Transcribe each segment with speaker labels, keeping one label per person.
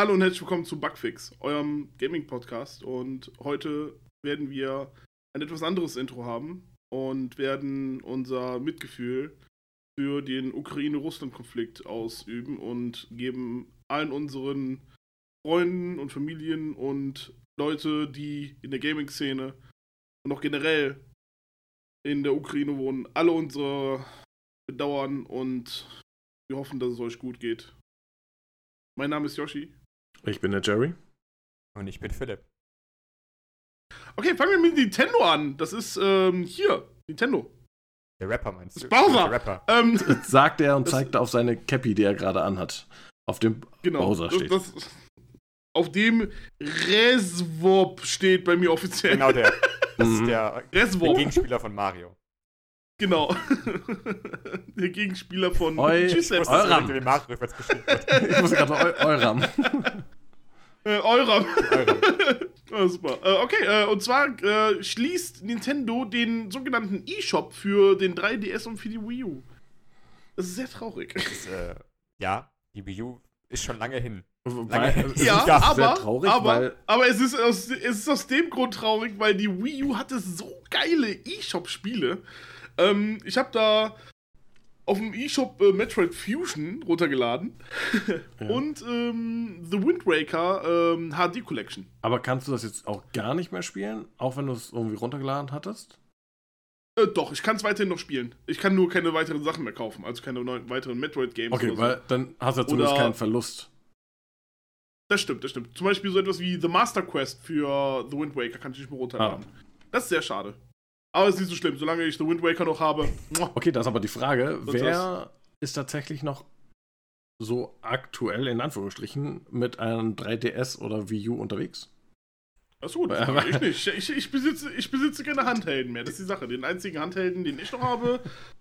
Speaker 1: Hallo und herzlich willkommen zu Bugfix, eurem Gaming-Podcast. Und heute werden wir ein etwas anderes Intro haben und werden unser Mitgefühl für den Ukraine-Russland-Konflikt ausüben und geben allen unseren Freunden und Familien und Leute, die in der Gaming-Szene und auch generell in der Ukraine wohnen, alle unsere Bedauern und wir hoffen, dass es euch gut geht. Mein Name ist Yoshi.
Speaker 2: Ich bin der Jerry.
Speaker 3: Und ich bin Philipp.
Speaker 1: Okay, fangen wir mit Nintendo an. Das ist ähm, hier, Nintendo.
Speaker 3: Der Rapper meinst du?
Speaker 1: Das Bowser.
Speaker 3: Der Rapper.
Speaker 1: Ähm,
Speaker 2: Sagt er und zeigt auf seine Cappy, die er gerade anhat. Auf dem
Speaker 1: genau.
Speaker 2: Bowser steht.
Speaker 1: das, auf dem Reswop steht bei mir offiziell.
Speaker 3: Genau der. Das ist
Speaker 2: Mhm.
Speaker 3: der, der Gegenspieler von Mario.
Speaker 1: Genau. der Gegenspieler von
Speaker 2: Eu-
Speaker 3: wusste,
Speaker 2: Euram. ich muss gerade Eu Euram.
Speaker 1: äh, Euram.
Speaker 3: Euram.
Speaker 1: Ah, super. Äh, okay, äh, und zwar äh, schließt Nintendo den sogenannten eShop für den 3DS und für die Wii U. Das ist sehr traurig.
Speaker 3: Ist, äh, ja, die Wii U ist schon lange hin.
Speaker 2: Weil, es
Speaker 1: Ja,
Speaker 2: sehr
Speaker 1: aber,
Speaker 2: traurig,
Speaker 1: aber,
Speaker 2: weil
Speaker 1: aber es, ist aus, es ist aus dem Grund traurig, weil die Wii U hatte so geile eShop-Spiele. Ähm, ich habe da auf dem eShop äh, Metroid Fusion runtergeladen
Speaker 2: Ja.
Speaker 1: und ähm, The Wind Waker ähm, HD Collection.
Speaker 2: Aber kannst du das jetzt auch gar nicht mehr spielen? Auch wenn du es irgendwie runtergeladen hattest?
Speaker 1: Äh, doch, ich kann es weiterhin noch spielen. Ich kann nur keine weiteren Sachen mehr kaufen, also keine neuen, weiteren Metroid-Games.
Speaker 2: Okay,
Speaker 1: oder so.
Speaker 2: weil dann hast du ja zumindest
Speaker 1: Oder-
Speaker 2: keinen Verlust.
Speaker 1: Das stimmt, das stimmt. Zum Beispiel so etwas wie The Master Quest für The Wind Waker kann ich nicht mehr runterladen.
Speaker 2: Ah.
Speaker 1: Das ist sehr schade. Aber es ist nicht so schlimm, solange ich The Wind Waker noch habe.
Speaker 2: Okay, das ist aber die Frage,
Speaker 1: Sonst
Speaker 2: wer ist tatsächlich noch so aktuell in Anführungsstrichen mit einem 3DS oder Wii U unterwegs?
Speaker 1: Das ist gut,
Speaker 2: Aber-
Speaker 1: ich nicht. Ich, ich, besitze, ich besitze keine Handhelden mehr. Das ist die Sache. Den einzigen Handhelden, den ich noch habe,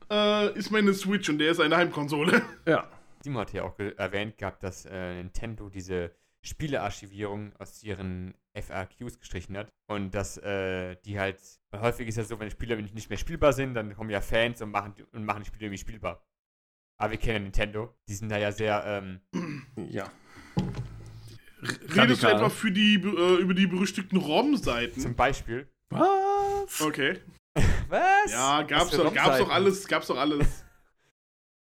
Speaker 1: äh, ist meine Switch und der ist eine Heimkonsole.
Speaker 2: Ja.
Speaker 3: Simon hat ja auch erwähnt gehabt, dass äh, Nintendo diese Spielearchivierung aus ihren FAQs gestrichen hat. Und dass äh, die halt, weil häufig ist ja so, wenn Spiele nicht mehr spielbar sind, dann kommen ja Fans und machen, die- und machen die Spiele irgendwie spielbar. Aber wir kennen ja Nintendo. Die sind da ja sehr, ähm,
Speaker 2: Ja.
Speaker 1: Redest du etwa für die, äh, über die berüchtigten ROM-Seiten?
Speaker 3: zum Beispiel.
Speaker 2: Was?
Speaker 1: Okay.
Speaker 3: Was?
Speaker 1: Ja, gab's doch, gab's doch alles, gab's doch alles.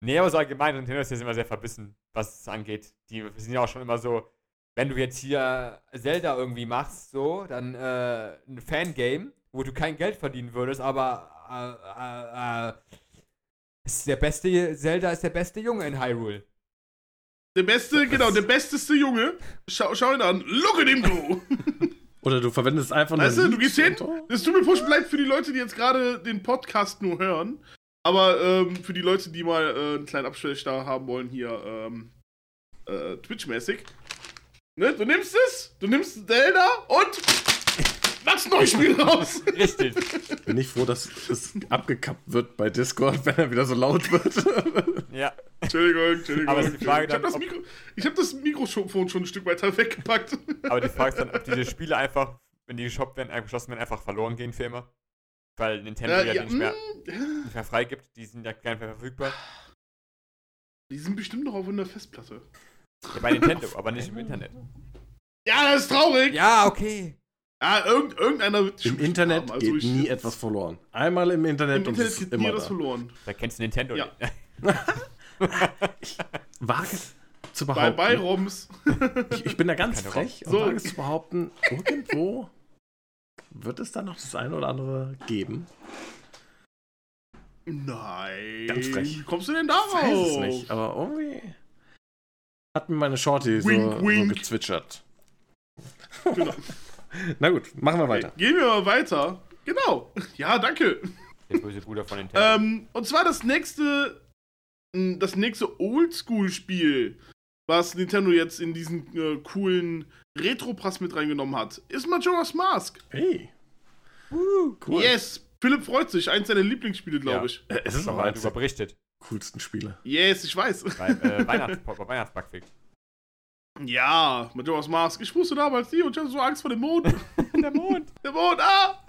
Speaker 3: Nee, aber so allgemein, Nintendo ist jetzt immer sehr verbissen, was es angeht. Die sind ja auch schon immer so, wenn du jetzt hier Zelda irgendwie machst, so, dann äh, ein Fangame, wo du kein Geld verdienen würdest, aber äh, äh, äh, ist der beste, Zelda ist der beste Junge in Hyrule.
Speaker 1: Der beste, genau, der besteste Junge. Schau, schau ihn an. Look at him go!
Speaker 2: Oder du verwendest einfach nur.
Speaker 1: Weißt du, du gehst hin, tut mir furchtbar leid für die Leute, die jetzt gerade den Podcast nur hören. Aber ähm, für die Leute, die mal äh, einen kleinen Abstecher haben wollen, hier ähm, äh, Twitch-mäßig. Ne? Du nimmst es, du nimmst Zelda und machst ein neues Spiel raus.
Speaker 3: Richtig.
Speaker 2: Bin ich froh, dass es abgekappt wird bei Discord, wenn er wieder so laut wird.
Speaker 3: ja.
Speaker 1: Entschuldigung, Entschuldigung.
Speaker 3: Aber die Frage
Speaker 1: ich habe
Speaker 3: dann,
Speaker 1: das, Mikro, ich hab das Mikrofon schon ein Stück weiter weggepackt.
Speaker 3: Aber die Frage ist dann, ob diese Spiele einfach, wenn die geshoppt werden, geschlossen werden, einfach verloren gehen für immer. Weil Nintendo
Speaker 1: Äh,
Speaker 3: ja,
Speaker 1: ja,
Speaker 3: die nicht mehr,
Speaker 1: mm,
Speaker 3: nicht mehr freigibt, die sind ja gar nicht mehr verfügbar.
Speaker 1: die sind bestimmt noch auf einer Festplatte.
Speaker 3: Ja, bei Nintendo, aber nicht im Internet.
Speaker 1: Ja, das ist traurig.
Speaker 3: Ja, okay.
Speaker 1: Ja, irgend, irgendeiner wird
Speaker 2: Im Internet
Speaker 1: haben, also
Speaker 2: geht
Speaker 1: ich-
Speaker 2: nie etwas verloren. Einmal im Internet
Speaker 1: Im
Speaker 2: und
Speaker 1: Internet
Speaker 2: es
Speaker 1: geht nie
Speaker 2: immer
Speaker 1: etwas
Speaker 2: da.
Speaker 1: verloren.
Speaker 3: Da kennst du Nintendo
Speaker 1: Ja.
Speaker 3: nicht.
Speaker 2: Wage zu
Speaker 1: Bei,
Speaker 2: behaupten.
Speaker 1: bei ROMs.
Speaker 2: ich, ich bin da ganz
Speaker 3: Keine
Speaker 2: frech und
Speaker 1: So.
Speaker 2: wage es zu behaupten, irgendwo wird es da noch das eine oder andere geben.
Speaker 1: Nein.
Speaker 2: Ganz frech.
Speaker 1: Wie kommst du denn
Speaker 2: Ich
Speaker 1: darauf?
Speaker 2: weiß es nicht, aber irgendwie hat mir meine Shorty so,
Speaker 1: Wink, wink.
Speaker 2: so gezwitschert.
Speaker 1: Genau.
Speaker 2: Na gut, machen wir weiter.
Speaker 1: Okay, gehen wir mal weiter. Genau. Ja, danke.
Speaker 3: Der böse Bruder von Nintendo.
Speaker 1: Ähm, und zwar das nächste, das nächste Oldschool-Spiel, was Nintendo jetzt in diesen äh, coolen Retro-Pass mit reingenommen hat, ist Majora's Mask.
Speaker 2: Hey. cool.
Speaker 1: Yes. Philipp freut sich. Eins seiner Lieblingsspiele, glaube
Speaker 3: Ja.
Speaker 1: ich.
Speaker 2: Äh, Es ist
Speaker 3: darüber
Speaker 2: der
Speaker 3: berichtet.
Speaker 2: Coolsten Spiele.
Speaker 1: Yes, ich weiß.
Speaker 3: Bei äh, Weihnachts bei Weihnachtsbackfix.
Speaker 1: Ja, Majora's Mask. Ich wusste damals nie und ich hatte so Angst vor dem Mond.
Speaker 3: Der Mond.
Speaker 1: Der Mond, ah!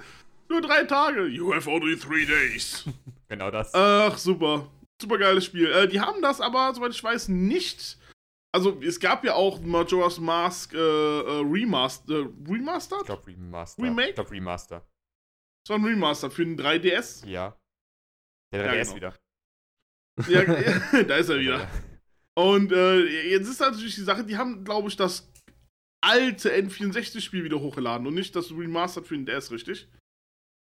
Speaker 1: Nur drei Tage. You have only three days.
Speaker 3: Genau das.
Speaker 1: Ach, super. Super geiles Spiel. Äh, die haben das aber, soweit ich weiß, nicht Also, es gab ja auch Majora's Mask äh, äh, Remaster, Remastered?
Speaker 3: Ich glaube Remaster.
Speaker 1: Remake?
Speaker 3: Ich glaube Remaster.
Speaker 1: Das war ein Remaster für den 3DS.
Speaker 3: Ja. Der
Speaker 1: Ja,
Speaker 3: 3DS
Speaker 1: genau.
Speaker 3: wieder.
Speaker 1: Ja, da ist er wieder. Und äh, jetzt ist natürlich die Sache, die haben, glaube ich, das alte N64-Spiel wieder hochgeladen und nicht das Remastered für den DS, richtig?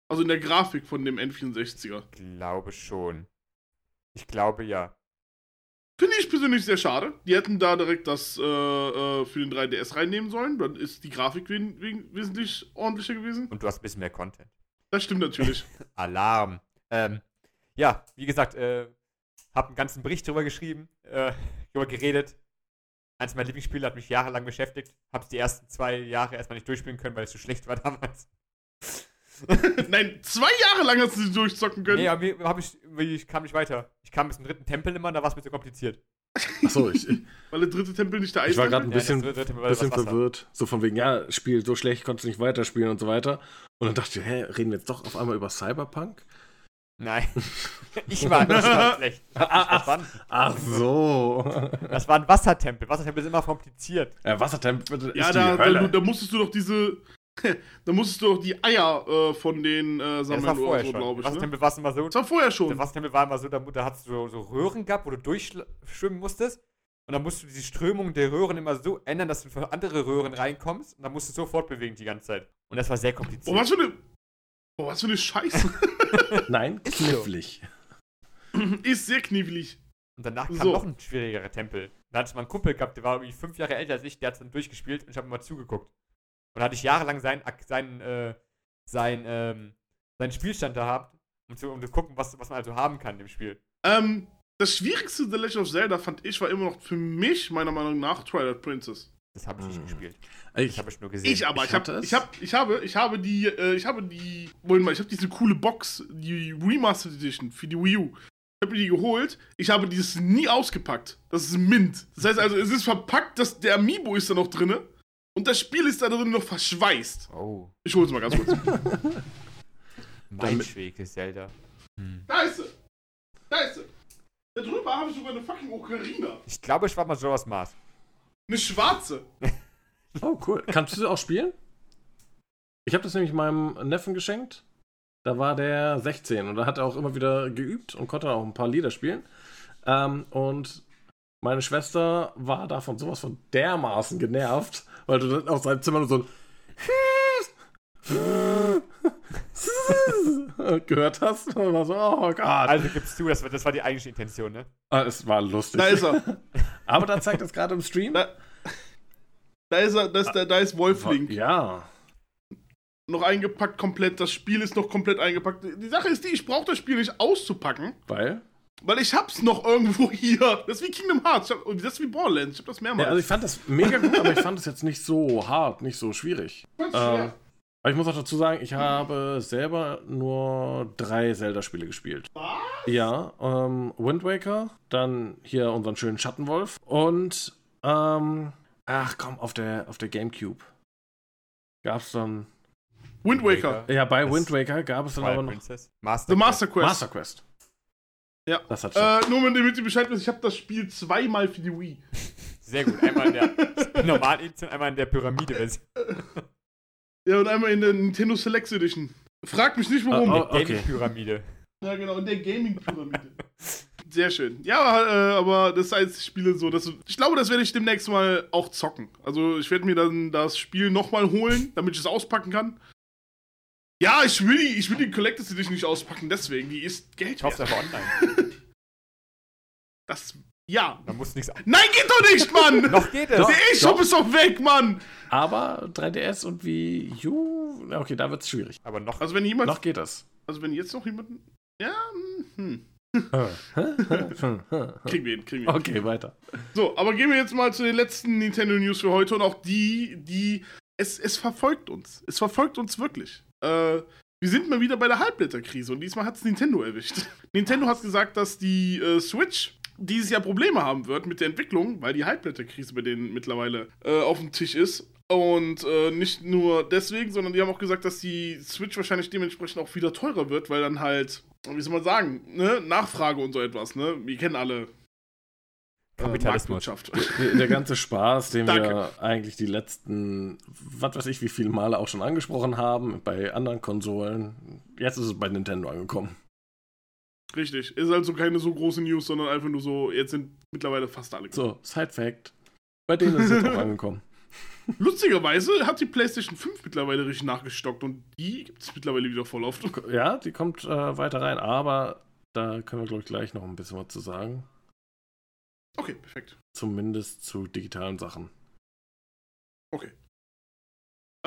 Speaker 1: Also in der Grafik von dem N64er.
Speaker 3: Glaube schon. Ich glaube ja.
Speaker 1: Finde ich persönlich sehr schade. Die hätten da direkt das äh, äh, für den 3DS reinnehmen sollen. Dann ist die Grafik wen- wen- wesentlich ordentlicher gewesen.
Speaker 3: Und du hast ein bisschen mehr Content.
Speaker 1: Das stimmt natürlich.
Speaker 3: Alarm. Ähm, ja, wie gesagt, äh, hab einen ganzen Bericht drüber geschrieben, äh, drüber geredet. Eins meiner Lieblingsspiele hat mich jahrelang beschäftigt. Hab's die ersten zwei Jahre erstmal nicht durchspielen können, weil es zu schlecht war damals.
Speaker 1: Nein, zwei Jahre lang hast du sie durchzocken können.
Speaker 3: Nee, aber hab ich, ich kam nicht weiter. Ich kam bis zum dritten Tempel immer, da war es mir zu kompliziert.
Speaker 2: Achso, ich,
Speaker 1: Weil der dritte Tempel nicht der
Speaker 2: Ich war gerade ein
Speaker 3: Ja,
Speaker 2: bisschen,
Speaker 3: dritte Tempel war
Speaker 2: bisschen verwirrt. So von wegen, ja, Spiel so schlecht, konntest du nicht weiterspielen und so weiter. Und dann dachte ich, hä, reden wir jetzt doch auf einmal über Cyberpunk?
Speaker 3: Nein. ich war das war schlecht.
Speaker 2: Ach,
Speaker 3: verstanden.
Speaker 2: Ach so.
Speaker 3: Das war ein Wassertempel. Wassertempel ist immer kompliziert.
Speaker 2: Ja, Wassertempel ist
Speaker 1: Ja,
Speaker 2: die
Speaker 1: da, da,
Speaker 2: Hölle.
Speaker 1: du- da musstest du doch diese. da musstest du doch die Eier äh, von den äh,
Speaker 3: Ja, das
Speaker 1: sammeln
Speaker 3: war
Speaker 1: oder
Speaker 3: vorher
Speaker 1: so,
Speaker 3: schon.
Speaker 1: glaube ich. Ne?
Speaker 3: Wassertempel war es immer so.
Speaker 1: Das war vorher
Speaker 3: Der
Speaker 1: schon.
Speaker 3: Wassertempel war immer so, da, da hat es so, so Röhren gehabt, wo du durchschwimmen musstest. Und dann musst du die Strömung der Röhren immer so ändern, dass du für andere Röhren reinkommst. Und dann musst du sofort bewegen die ganze Zeit. Und das war sehr kompliziert.
Speaker 1: Oh, was für eine. Oh, was für eine Scheiße.
Speaker 2: Nein, knifflig.
Speaker 1: ist sehr knievelig.
Speaker 3: Und danach kam
Speaker 1: So.
Speaker 3: noch ein schwierigerer Tempel. Da hatte ich mal einen Kumpel gehabt, der war irgendwie fünf Jahre älter als ich, der hat es dann durchgespielt und ich habe immer zugeguckt. Und da hatte ich jahrelang seinen, seinen, äh, sein, ähm, seinen Spielstand da gehabt, um zu, um zu gucken, was, was man also haben kann im Spiel.
Speaker 1: Ähm, das schwierigste The Legend of Zelda fand ich war immer noch für mich, meiner Meinung nach, Twilight Princess.
Speaker 3: Das habe ich nicht
Speaker 2: Hm.
Speaker 3: gespielt. Das
Speaker 2: Ich,
Speaker 3: habe ich nur gesehen.
Speaker 1: Ich aber,
Speaker 2: Ich
Speaker 1: ich, hab, ich, hab, ich habe, ich habe die, äh, ich habe die, Moment mal, ich habe diese coole Box, die Remastered Edition für die Wii U. Ich habe mir die geholt. Ich habe dieses nie ausgepackt. Das ist Mint. Das heißt also, es ist verpackt, dass der Amiibo ist da noch drinne und das Spiel ist da drin noch verschweißt.
Speaker 3: Oh,
Speaker 1: Ich hole es mal ganz kurz.
Speaker 3: mein Schweg ist Zelda. Hm.
Speaker 1: da ist sie. Da ist sie. Da drüber habe ich sogar eine fucking Ocarina.
Speaker 3: Ich glaube, ich war mal Joras Mars.
Speaker 1: Eine schwarze.
Speaker 2: oh, cool. Kannst du auch spielen? Ich habe das nämlich meinem Neffen geschenkt. Da war der 16 und da hat er auch immer wieder geübt und konnte auch ein paar Lieder spielen. Ähm, und meine Schwester war davon sowas von dermaßen genervt, weil du dann aus seinem Zimmer nur so ein gehört hast. Und war so, oh Gott.
Speaker 3: Also gibst du, das, war- das war die eigentliche Intention, ne?
Speaker 2: Ah, es war lustig.
Speaker 1: Da ist er.
Speaker 2: Aber dann zeigt es gerade im Stream.
Speaker 1: Da, da ist er, da ist, da, da ist Wolflink.
Speaker 2: Ja.
Speaker 1: Noch eingepackt komplett. Das Spiel ist noch komplett eingepackt. Die Sache ist die, ich brauche das Spiel nicht auszupacken,
Speaker 2: Weil?
Speaker 1: weil ich hab's noch irgendwo hier. Das ist wie Kingdom Hearts. Hab, das ist wie Borderlands. Ich hab das mehrmals.
Speaker 2: Ja, also ich fand das mega gut, aber ich fand es jetzt nicht so hart, nicht so schwierig. Ähm. Aber ich muss auch dazu sagen, ich habe selber nur drei Zelda-Spiele gespielt.
Speaker 1: Was?
Speaker 2: Ja, ähm, Wind Waker, dann hier unseren schönen Schattenwolf und, ähm, ach komm, auf der, auf der Gamecube gab's dann,
Speaker 1: Wind Waker.
Speaker 2: ja, bei Wind Waker gab es dann aber noch
Speaker 3: Princess. Master
Speaker 1: The Master Quest.
Speaker 2: Master Quest.
Speaker 1: Ja.
Speaker 2: Das hat schon.
Speaker 1: Äh, nur damit ihr Bescheid wisst, ich habe das Spiel zweimal für die Wii.
Speaker 3: Sehr gut. Einmal in der normalen Edition, einmal in der Pyramide-Version.
Speaker 1: Ja, und einmal in der Nintendo Select Edition. Frag mich nicht warum.
Speaker 2: Ah, oh. Okay.
Speaker 3: Gaming-Pyramide.
Speaker 1: Ja, genau, in der Gaming-Pyramide. Sehr schön. Ja, äh, aber das heißt, ich spiele so, dass ich glaube, das werde ich demnächst mal auch zocken. Also ich werde mir dann das Spiel nochmal holen, damit ich es auspacken kann. Ja, ich will die, ich will die Collectors Edition nicht auspacken, deswegen, die ist Geld
Speaker 3: Ich hoffe einfach online.
Speaker 1: Das, ja.
Speaker 3: Da muss nichts.
Speaker 1: Nein, geht doch nicht, Mann!
Speaker 3: Noch geht es.
Speaker 2: Doch.
Speaker 1: Der E-Shop ist doch weg, Mann!
Speaker 2: Aber 3DS und Wii U, okay, da wird's schwierig.
Speaker 3: Aber noch.
Speaker 1: Also wenn jemand,
Speaker 2: Noch geht das.
Speaker 1: also wenn jetzt noch jemanden, ja, hm,
Speaker 2: okay,
Speaker 1: kriegen wir hin, kriegen wir hin.
Speaker 2: weiter.
Speaker 1: So, aber gehen wir jetzt mal zu den letzten Nintendo News für heute und auch die, die. Es, es verfolgt uns. Es verfolgt uns wirklich. Äh, wir sind mal wieder bei der Halbblätterkrise und diesmal hat es Nintendo erwischt. Nintendo hat gesagt, dass die äh, Switch dieses Jahr Probleme haben wird mit der Entwicklung, weil die Halbblätterkrise bei denen mittlerweile äh, auf dem Tisch ist. Und äh, nicht nur deswegen, sondern die haben auch gesagt, dass die Switch wahrscheinlich dementsprechend auch wieder teurer wird, weil dann halt, wie soll man sagen, ne, Nachfrage und so etwas, ne? Wir kennen alle äh,
Speaker 3: Kapitalismus.
Speaker 2: Der, ganze Spaß, den wir eigentlich die letzten, was weiß ich, wie viele Male auch schon angesprochen haben, bei anderen Konsolen. Jetzt ist es bei Nintendo angekommen.
Speaker 1: Richtig. Ist also keine so große News, sondern einfach nur so, jetzt sind mittlerweile fast alle.
Speaker 2: So, Side Fact. Bei denen ist es jetzt auch angekommen.
Speaker 1: Lustigerweise hat die PlayStation 5 mittlerweile richtig nachgestockt und die gibt es mittlerweile wieder voll oft.
Speaker 2: Ja, die kommt äh, weiter rein, aber da können wir, glaube ich, gleich noch ein bisschen was zu sagen.
Speaker 1: Okay, perfekt.
Speaker 2: Zumindest zu digitalen Sachen.
Speaker 1: Okay.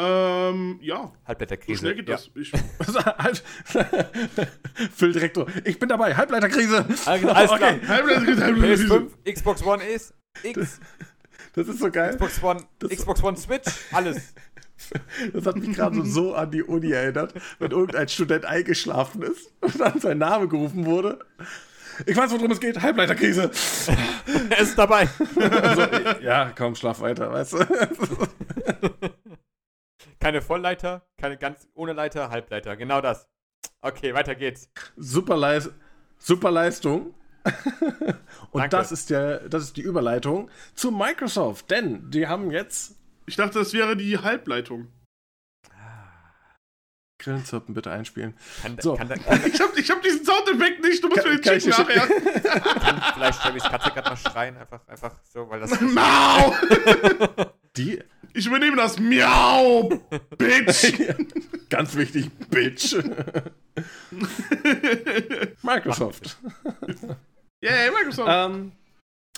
Speaker 1: Ähm, ja, so
Speaker 3: Halbblätterkrise.
Speaker 1: schnell geht das. Ich,
Speaker 2: Direktor, ich bin dabei, Halbleiterkrise.
Speaker 3: Ah, genau, alles klar.
Speaker 1: PS5.
Speaker 3: PS5, Xbox One ist, X,
Speaker 2: Das ist so geil.
Speaker 3: Xbox One,
Speaker 2: Das-
Speaker 3: Xbox One Switch, alles.
Speaker 2: Das hat mich gerade so an die Uni erinnert, wenn irgendein Student eingeschlafen ist und dann sein Name gerufen wurde. Ich weiß, worum es geht. Halbleiterkrise.
Speaker 3: er ist dabei.
Speaker 2: So, ja, komm, schlaf weiter, weißt du?
Speaker 3: Keine Vollleiter, keine ganz ohne Leiter, Halbleiter. Genau das. Okay, weiter geht's.
Speaker 2: Super, Leis super Leistung. Und
Speaker 3: Danke.
Speaker 2: das ist, der, das ist die Überleitung zu Microsoft, denn die haben jetzt.
Speaker 1: ich dachte, das wäre die Halbleitung.
Speaker 2: Grillenzirpen bitte einspielen.
Speaker 3: Kann,
Speaker 2: So.
Speaker 3: kann, kann, kann,
Speaker 1: Ich hab, ich hab diesen Soundeffekt nicht, du musst mir den schicken nachher.
Speaker 3: kann vielleicht Chevys Katze gerade mal schreien, einfach, einfach so, weil das.
Speaker 1: Miau!
Speaker 2: Die,
Speaker 1: Ich übernehme das Miau, Bitch!
Speaker 2: ganz wichtig, Bitch. Microsoft.
Speaker 1: Yay, Microsoft!
Speaker 2: ähm,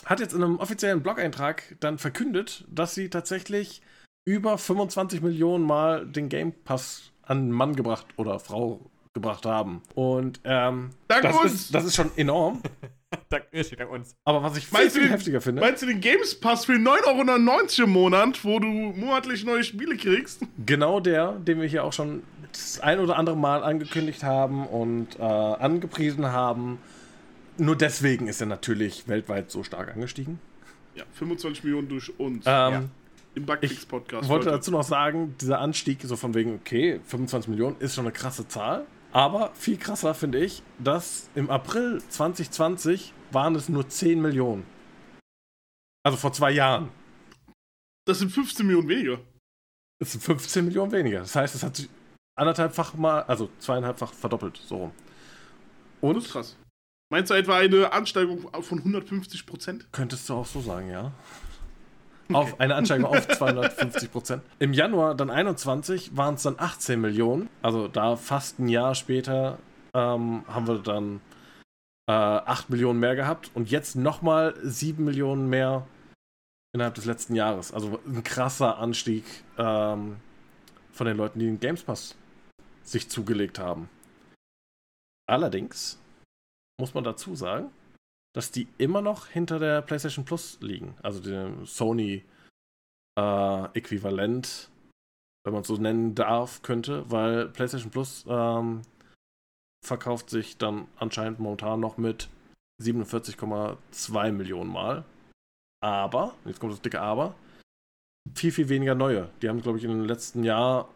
Speaker 2: hat jetzt in einem offiziellen Blog-Eintrag dann verkündet, dass sie tatsächlich über 25 Millionen Mal den Game Pass an Mann gebracht oder Frau gebracht haben. Und ähm,
Speaker 1: Dank
Speaker 2: das,
Speaker 1: uns.
Speaker 2: ist, das ist schon enorm.
Speaker 3: Dank, steht dank uns.
Speaker 2: Aber was ich viel,
Speaker 1: Meinst
Speaker 2: viel
Speaker 1: den-
Speaker 2: heftiger finde,
Speaker 1: Meinst du den Games Pass für 9,99 Euro im Monat, wo du monatlich neue Spiele kriegst?
Speaker 2: genau der, den wir hier auch schon das ein oder andere Mal angekündigt haben und äh, angepriesen haben. Nur deswegen ist er natürlich weltweit so stark angestiegen.
Speaker 1: Ja, 25 Millionen durch uns
Speaker 2: Ähm,
Speaker 1: im Bugfix-Podcast.
Speaker 2: Ich wollte
Speaker 1: Leute.
Speaker 2: dazu noch sagen, dieser Anstieg so von wegen, okay, 25 Millionen ist schon eine krasse Zahl. Aber viel krasser finde ich, dass im April 2020 waren es nur 10 Millionen. Also vor zwei Jahren.
Speaker 1: Das sind 15 Millionen weniger.
Speaker 2: Das sind 15 Millionen weniger. Das heißt, es hat sich anderthalbfach mal, also zweieinhalbfach verdoppelt, so rum.
Speaker 1: Das ist
Speaker 2: Und
Speaker 1: krass. Meinst du etwa eine Ansteigerung von 150 Prozent?
Speaker 2: könntest du auch so sagen, ja. Auf eine Ansteigerung auf 250 Prozent. Im Januar dann 21 waren es dann 18 Millionen. Also da fast ein Jahr später ähm, haben wir dann äh, 8 Millionen mehr gehabt und jetzt nochmal 7 Millionen mehr innerhalb des letzten Jahres. Also ein krasser Anstieg ähm, von den Leuten, die den Games Pass sich zugelegt haben. Allerdings muss man dazu sagen, dass die immer noch hinter der PlayStation Plus liegen. Also dem Sony-Äquivalent, wenn man es so nennen darf, könnte, weil PlayStation Plus ähm, verkauft sich dann anscheinend momentan noch mit 47,2 Millionen Mal. Aber, jetzt kommt das dicke Aber, viel, viel weniger neue. Die haben, glaube ich, in den letzten Jahr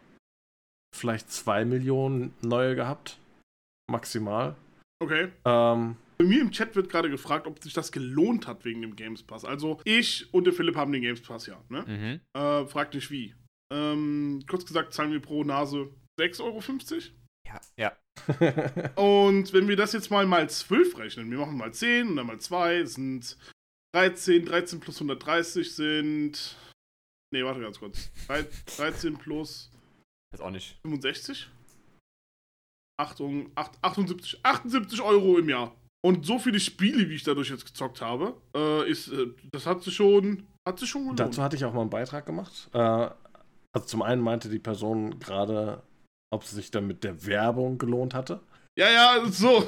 Speaker 2: vielleicht 2 Millionen neue gehabt. Maximal.
Speaker 1: Okay.
Speaker 2: Ähm,
Speaker 1: Bei mir im Chat wird gerade gefragt, ob sich das gelohnt hat wegen dem Games Pass. Also ich und der Philipp haben den Games Pass ja. Ne?
Speaker 3: Mhm.
Speaker 1: Äh, fragt nicht wie. Ähm, kurz gesagt zahlen wir pro Nase 6,50 Euro.
Speaker 3: Ja, ja.
Speaker 1: Und wenn wir das jetzt mal mal 12 rechnen, wir machen mal 10 und dann mal 2, sind 13, 13 plus 130 sind. Nee, warte ganz kurz. Drei- 13 plus
Speaker 3: Ist auch nicht.
Speaker 1: 65? Achtung, acht- 78, 78 Euro im Jahr. Und so viele Spiele, wie ich dadurch jetzt gezockt habe, äh, ist, äh, das hat sich schon, hat sich schon gelohnt.
Speaker 2: Dazu hatte ich auch mal einen Beitrag gemacht. Äh, also zum einen meinte die Person gerade, ob es sich dann mit der Werbung gelohnt hatte.
Speaker 1: Ja, ja, so.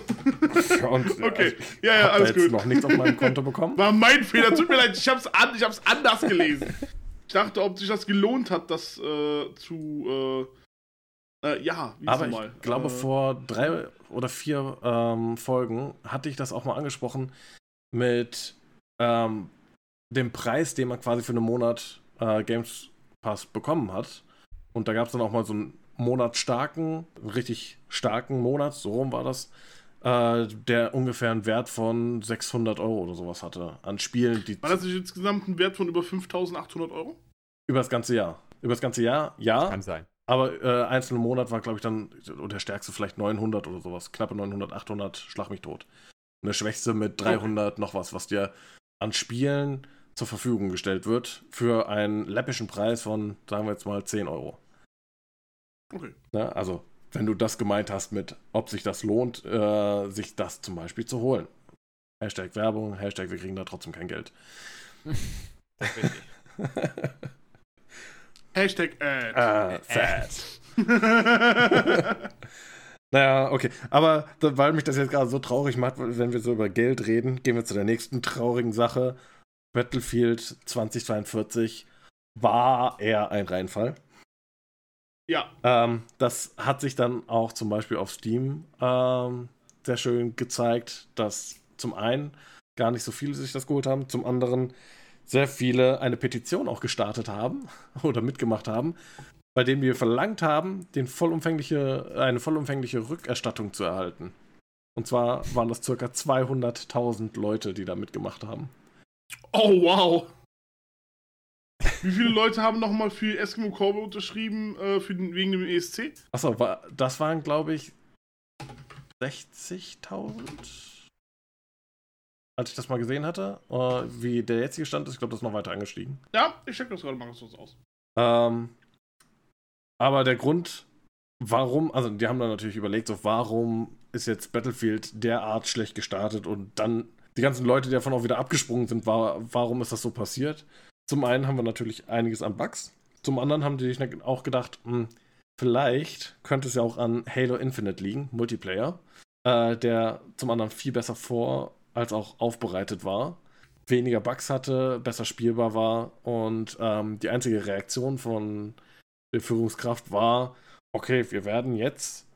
Speaker 2: Und,
Speaker 1: Okay.
Speaker 2: also,
Speaker 1: Ja, ja,
Speaker 2: hab
Speaker 1: alles
Speaker 2: jetzt
Speaker 1: gut.
Speaker 2: noch nichts auf meinem Konto bekommen.
Speaker 1: War mein Fehler. Tut mir leid, ich hab's, an, ich hab's anders gelesen. Ich dachte, ob sich das gelohnt hat, das äh, zu. Äh, äh, ja, wie
Speaker 2: Aber
Speaker 1: mal.
Speaker 2: ich glaube,
Speaker 1: äh,
Speaker 2: vor drei oder vier ähm, Folgen hatte ich das auch mal angesprochen mit ähm, dem Preis, den man quasi für einen Monat äh, Games Pass bekommen hat. Und da gab es dann auch mal so einen monatsstarken, einen richtig starken Monat, so rum war das, äh, der ungefähr einen Wert von 600 Euro oder sowas hatte an Spielen, die
Speaker 1: War das nicht insgesamt ein Wert von über 5800 Euro?
Speaker 2: über das ganze Jahr. Über das ganze Jahr, ja.
Speaker 3: Kann sein.
Speaker 2: Aber äh, einzelnen Monat war, glaube ich, dann oder der stärkste vielleicht 900 oder sowas. Knappe 900, 800, schlag mich tot. Der schwächste mit 300 noch was, was dir an Spielen zur Verfügung gestellt wird für einen läppischen Preis von, sagen wir jetzt mal, 10 Euro.
Speaker 1: Okay.
Speaker 2: Ne? Also, wenn du das gemeint hast mit, ob sich das lohnt, äh, sich das zum Beispiel zu holen. Hashtag Werbung, Hashtag wir kriegen da trotzdem kein Geld.
Speaker 1: Hashtag Ad.
Speaker 2: äh, fat. Naja, okay. Aber weil mich das jetzt gerade so traurig macht, wenn wir so über Geld reden, gehen wir zu der nächsten traurigen Sache. Battlefield 2042 war eher ein Reinfall.
Speaker 1: ja,
Speaker 2: Ähm, das hat sich dann auch zum Beispiel auf Steam ähm, sehr schön gezeigt, dass zum einen gar nicht so viele sich das geholt haben, zum anderen sehr viele eine Petition auch gestartet haben oder mitgemacht haben, bei dem wir verlangt haben, den vollumfängliche, eine vollumfängliche Rückerstattung zu erhalten. Und zwar waren das circa 200.000 Leute, die da mitgemacht haben.
Speaker 1: Oh, wow. Wie viele Leute haben nochmal für Eskimo Cowboy unterschrieben äh, für den, wegen dem ESC?
Speaker 2: Achso, das waren, glaube ich, 60.000? Als ich das mal gesehen hatte. Äh, wie der jetzige Stand ist, ich glaube, das ist noch weiter angestiegen.
Speaker 1: Ja, ich check das gerade mal kurz aus.
Speaker 2: Ähm, aber der Grund, warum, also die haben dann natürlich überlegt, so, warum ist jetzt Battlefield derart schlecht gestartet und dann die ganzen Leute, die davon auch wieder abgesprungen sind, war, warum ist das so passiert? Zum einen haben wir natürlich einiges an Bugs. Zum anderen haben die sich auch gedacht, hm, vielleicht könnte es ja auch an Halo Infinite liegen, Multiplayer, äh, der zum anderen viel besser vor als auch aufbereitet war, weniger Bugs hatte, besser spielbar war und ähm, die einzige Reaktion von der Führungskraft war, okay, wir werden jetzt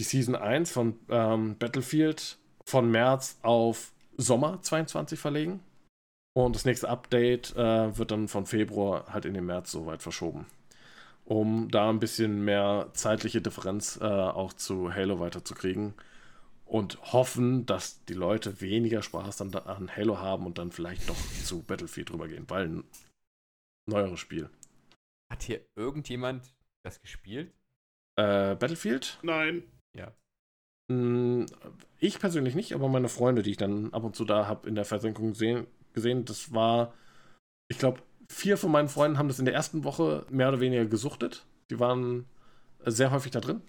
Speaker 2: die Season 1 von ähm, Battlefield von März auf Sommer 22 verlegen. Und das nächste Update äh, wird dann von Februar halt in den März soweit verschoben. Um da ein bisschen mehr zeitliche Differenz äh, auch zu Halo weiterzukriegen. Und hoffen, dass die Leute weniger Spaß dann da an Halo haben und dann vielleicht doch zu Battlefield rübergehen, weil ein neueres Spiel.
Speaker 3: Hat hier irgendjemand das gespielt?
Speaker 2: Äh, Battlefield?
Speaker 1: Nein.
Speaker 3: Ja.
Speaker 2: Mm, Ich persönlich nicht, aber meine Freunde, die ich dann ab und zu da habe in der Versenkung sehen, gesehen, das war, ich glaube, vier von meinen Freunden haben das in der ersten Woche mehr oder weniger gesuchtet. Die waren sehr häufig da drin.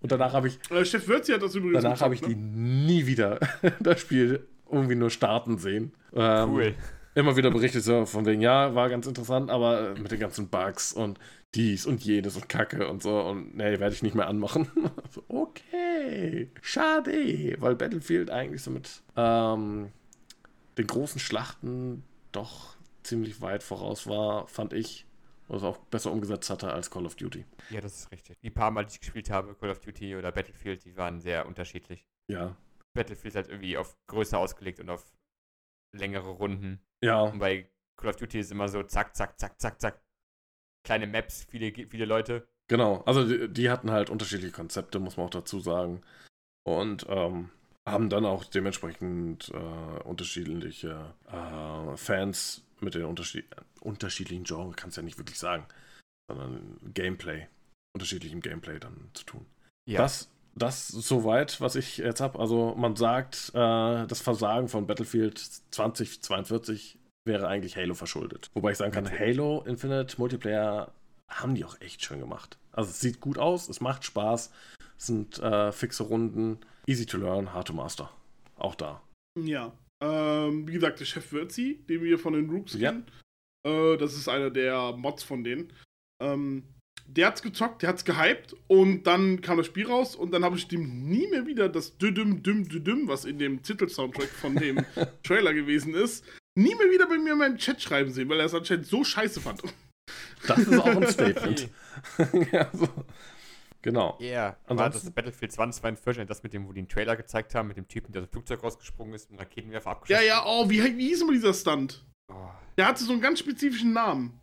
Speaker 2: Und danach habe ich,
Speaker 1: Äh, Chef Würzi hat das übrigens
Speaker 2: danach habe ich
Speaker 1: gezockt,
Speaker 2: die
Speaker 1: ne?
Speaker 2: nie wieder das Spiel irgendwie nur starten sehen. Ähm,
Speaker 3: Cool.
Speaker 2: Immer wieder berichtet so von wegen, ja, war ganz interessant, aber mit den ganzen Bugs und dies und jenes und Kacke und so und nee, werde ich nicht mehr anmachen. so, okay, schade, weil Battlefield eigentlich so mit ähm, den großen Schlachten doch ziemlich weit voraus war, fand ich. Es auch besser umgesetzt hatte als Call of Duty.
Speaker 3: Ja, das ist richtig. Die paar Mal, die ich gespielt habe, Call of Duty oder Battlefield, die waren sehr unterschiedlich.
Speaker 2: Ja.
Speaker 3: Battlefield ist halt irgendwie auf größer ausgelegt und auf längere Runden.
Speaker 2: Ja,
Speaker 3: Und bei Call of Duty ist immer so zack, zack, zack, zack, zack. Kleine Maps, viele, viele Leute.
Speaker 2: Genau, also die, die hatten halt unterschiedliche Konzepte, muss man auch dazu sagen. Und ähm, haben dann auch dementsprechend äh, unterschiedliche äh, Fans mit den unterschied unterschiedlichen Genres, kannst du ja nicht wirklich sagen, sondern Gameplay, unterschiedlichem Gameplay dann zu tun.
Speaker 3: Ja.
Speaker 2: Das, das ist soweit, was ich jetzt habe. Also man sagt, äh, das Versagen von Battlefield 2042 wäre eigentlich Halo verschuldet. Wobei ich sagen kann. Halo Infinite Multiplayer haben die auch echt schön gemacht. Also es sieht gut aus, es macht Spaß, es sind äh, fixe Runden, easy to learn, hard to master. Auch da.
Speaker 1: Ja. Ähm, wie gesagt, der Chef Würzi, den wir von den Rooks
Speaker 2: Ja.
Speaker 1: kennen. Äh, das ist einer der Mods von denen. Ähm, der hat's gezockt, der hat's gehypt und dann kam das Spiel raus und dann habe ich dem nie mehr wieder das Düdüm Düm Düdüm, was in dem Titelsoundtrack von dem Trailer gewesen ist, nie mehr wieder bei mir in meinem Chat schreiben sehen, weil er es anscheinend so scheiße fand.
Speaker 2: Das ist auch ein Statement. ja, so. Genau.
Speaker 3: Ja, war
Speaker 2: Ansonsten-
Speaker 3: das Battlefield 2042, das mit dem, wo die einen Trailer gezeigt haben, mit dem Typen, der aus dem Flugzeug rausgesprungen ist und Raketenwerfer
Speaker 1: Ja,
Speaker 3: abgeschossen
Speaker 1: ja, oh, wie, wie hieß immer dieser Stunt?
Speaker 3: Oh,
Speaker 1: Der hatte so einen ganz spezifischen Namen.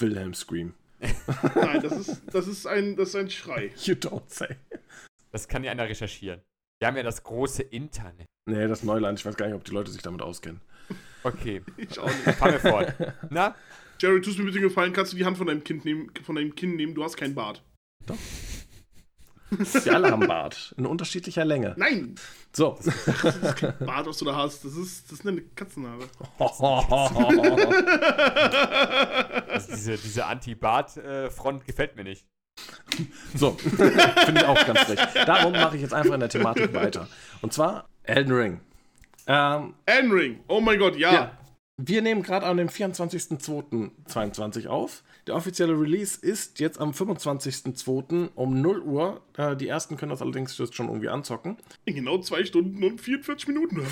Speaker 2: Wilhelm Scream.
Speaker 1: Nein, das ist, das ist, ein, das ist ein Schrei.
Speaker 2: You don't say.
Speaker 3: das kann ja einer recherchieren. Wir haben ja das große Internet.
Speaker 2: Nee, das Neuland. Ich weiß gar nicht, ob die Leute sich damit auskennen.
Speaker 3: Okay,
Speaker 1: Ich auch nicht.
Speaker 3: fahren wir fort. Na?
Speaker 1: Jerry, tust mir bitte gefallen, kannst du die Hand von deinem Kind nehmen, von deinem Kind nehmen, du hast keinen Bart.
Speaker 2: Sie alle haben Bart. In unterschiedlicher Länge.
Speaker 1: Nein!
Speaker 2: So.
Speaker 1: Bart, was du da hast, das ist, das sind deine Katzenhaare.
Speaker 3: Also diese, diese Anti-Bart-Front gefällt mir nicht.
Speaker 2: So, finde ich auch ganz frech. Darum mache ich jetzt einfach in der Thematik weiter. Und zwar Elden Ring. Ähm,
Speaker 1: Elden Ring, oh mein Gott, ja.
Speaker 2: ja. Wir nehmen gerade an dem 24.02.22 auf. Der offizielle Release ist jetzt am 25.02. um 0 Uhr. Äh, die ersten können das allerdings jetzt schon irgendwie anzocken.
Speaker 1: In genau zwei Stunden und 44 Minuten.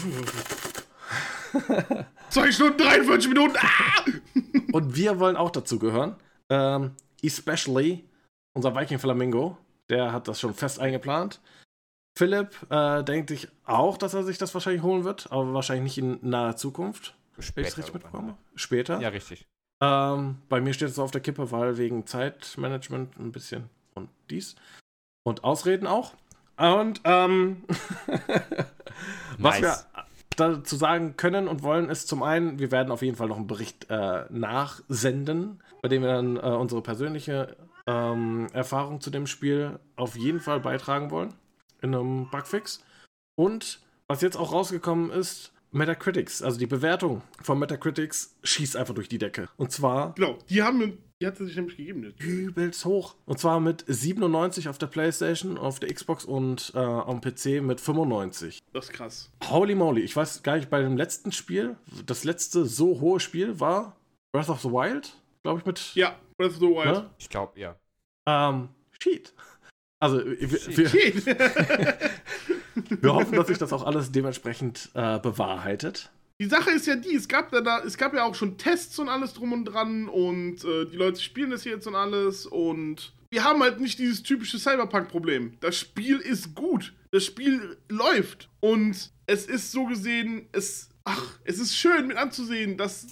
Speaker 1: zwei Stunden 43 Minuten. Ah!
Speaker 2: Und wir wollen auch dazu gehören. Ähm, especially unser Viking Flamingo. Der hat das schon fest eingeplant. Philipp äh, denkt sich auch, dass er sich das wahrscheinlich holen wird, aber wahrscheinlich nicht in naher Zukunft. Wenn ich richtig mitbekomme. Später.
Speaker 3: Ja, richtig.
Speaker 2: Ähm, bei mir steht es auf der Kippe, weil wegen Zeitmanagement ein bisschen und dies. Und Ausreden auch. Und ähm, was
Speaker 3: Nice.
Speaker 2: wir dazu sagen können und wollen, ist zum einen, wir werden auf jeden Fall noch einen Bericht äh, nachsenden, bei dem wir dann äh, unsere persönliche ähm, Erfahrung zu dem Spiel auf jeden Fall beitragen wollen. In einem Bugfix. Und was jetzt auch rausgekommen ist, Metacritics, also die Bewertung von Metacritics schießt einfach durch die Decke. Und zwar
Speaker 1: Genau, die haben mir, die hat sie sich nämlich gegeben. jetzt.
Speaker 2: übelst hoch. Und zwar mit 97 auf der Playstation, auf der Xbox und äh, am PC mit 95.
Speaker 1: Das ist krass.
Speaker 2: Holy moly, ich weiß gar nicht, bei dem letzten Spiel, das letzte so hohe Spiel war Breath of the Wild, glaube ich, mit.
Speaker 1: Ja, Breath of the Wild.
Speaker 2: Ne?
Speaker 3: Ich glaube, ja.
Speaker 2: Ähm, Cheat. Also, wir,
Speaker 3: Shit.
Speaker 2: wir,
Speaker 1: Geht.
Speaker 2: wir hoffen, dass sich das auch alles dementsprechend äh, bewahrheitet.
Speaker 1: Die Sache ist ja die, es gab, ja da, es gab ja auch schon Tests und alles drum und dran und äh, die Leute spielen das jetzt und alles und wir haben halt nicht dieses typische Cyberpunk-Problem. Das Spiel ist gut, das Spiel läuft und es ist so gesehen, es, ach, es ist schön mit anzusehen, dass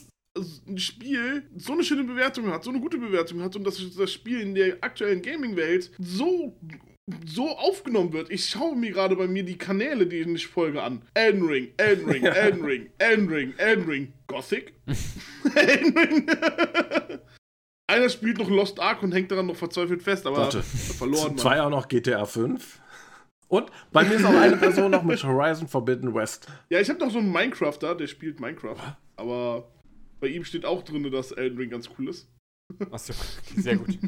Speaker 1: ein Spiel so eine schöne Bewertung hat, so eine gute Bewertung hat und dass das Spiel in der aktuellen Gaming-Welt so so aufgenommen wird. Ich schaue mir gerade bei mir die Kanäle, die ich folge, an. Elden Ring, Elden Ring, Elden Ring, Elden Ring, Elden Ring, Gothic. Elden Ring. Einer spielt noch Lost Ark und hängt daran noch verzweifelt fest, aber
Speaker 2: Warte.
Speaker 1: verloren. Mann.
Speaker 2: Zwei auch noch GTA 5. Und bei mir ist auch eine Person noch mit Horizon Forbidden West.
Speaker 1: Ja, ich habe noch so einen Minecrafter, der spielt Minecraft. Aber bei ihm steht auch drin, dass Elden Ring ganz cool ist.
Speaker 3: Achso, sehr gut.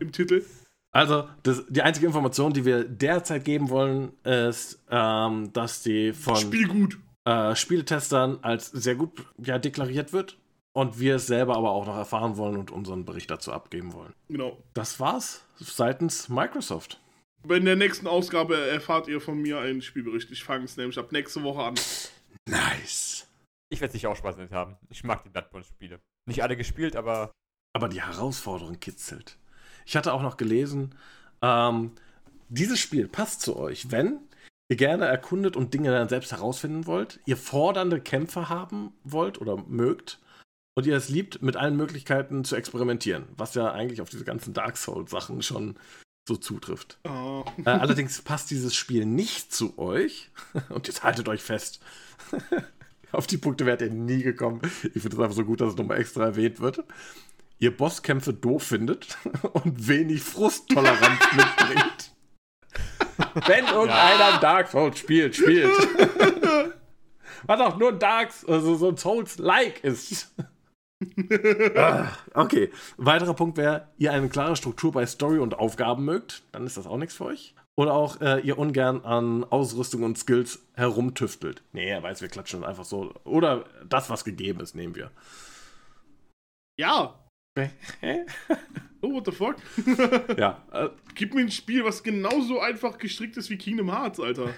Speaker 1: Im Titel.
Speaker 2: Also, das, die einzige Information, die wir derzeit geben wollen, ist, ähm, dass die von
Speaker 1: Spiel gut.
Speaker 2: äh, Spieletestern als sehr gut ja, deklariert wird und wir es selber aber auch noch erfahren wollen und unseren Bericht dazu abgeben wollen.
Speaker 1: Genau.
Speaker 2: Das war's seitens Microsoft.
Speaker 1: In der nächsten Ausgabe erfahrt ihr von mir einen Spielbericht. Ich fange es nämlich ab nächste Woche an.
Speaker 2: Nice.
Speaker 3: Ich werde sicher auch Spaß damit haben. Ich mag die Bloodborne-Spiele. Nicht alle gespielt, aber
Speaker 2: Aber die Herausforderung kitzelt. Ich hatte auch noch gelesen, ähm, dieses Spiel passt zu euch, wenn ihr gerne erkundet und Dinge dann selbst herausfinden wollt, ihr fordernde Kämpfe haben wollt oder mögt und ihr es liebt, mit allen Möglichkeiten zu experimentieren, was ja eigentlich auf diese ganzen Dark Souls-Sachen schon so zutrifft.
Speaker 1: Oh.
Speaker 2: Äh, allerdings passt dieses Spiel nicht zu euch. Und jetzt haltet euch fest. Auf die Punkte wärt ihr nie gekommen. Ich finde es einfach so gut, dass es nochmal extra erwähnt wird. Ihr Bosskämpfe doof findet und wenig Frusttoleranz mitbringt. Wenn irgendeiner Dark Souls spielt, spielt. Was auch nur ein Dark, also so ein Souls-like ist. Ah, okay. Weiterer Punkt wäre, ihr eine klare Struktur bei Story und Aufgaben mögt, dann ist das auch nichts für euch. Oder auch äh, ihr ungern an Ausrüstung und Skills herumtüftelt. Nee, er weiß, wir klatschen einfach so. Oder das, was gegeben ist, nehmen wir.
Speaker 1: Ja. Oh, what the fuck?
Speaker 2: ja, äh,
Speaker 1: Gib mir ein Spiel, was genauso einfach gestrickt ist wie Kingdom Hearts, Alter.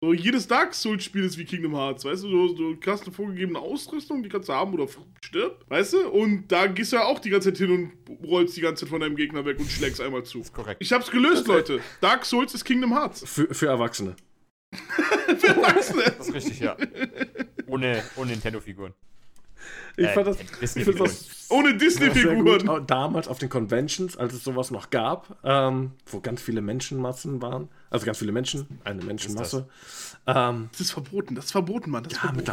Speaker 1: So, jedes Dark Souls-Spiel ist wie Kingdom Hearts, weißt du? Du, du hast eine vorgegebene Ausrüstung, die kannst du haben oder stirb, weißt du? Und da gehst du ja auch die ganze Zeit hin und rollst die ganze Zeit von deinem Gegner weg und schlägst einmal zu.
Speaker 3: ist korrekt.
Speaker 1: Ich hab's gelöst, Leute. Dark Souls ist Kingdom Hearts.
Speaker 2: für, für Erwachsene.
Speaker 1: Für Erwachsene.
Speaker 3: Das ist richtig, ja. Ohne, ohne Nintendo-Figuren.
Speaker 2: Ich
Speaker 3: Äh,
Speaker 2: fand das,
Speaker 3: Disney
Speaker 2: ich find das
Speaker 1: Ohne. Disney-Figuren.
Speaker 2: Auch Damals auf den Conventions, als es sowas noch gab, ähm, wo ganz viele Menschenmassen waren. Also ganz viele Menschen, eine Menschenmasse. Ähm,
Speaker 1: Das ist verboten, das ist verboten, Mann. Das ist
Speaker 2: ja,
Speaker 1: verboten.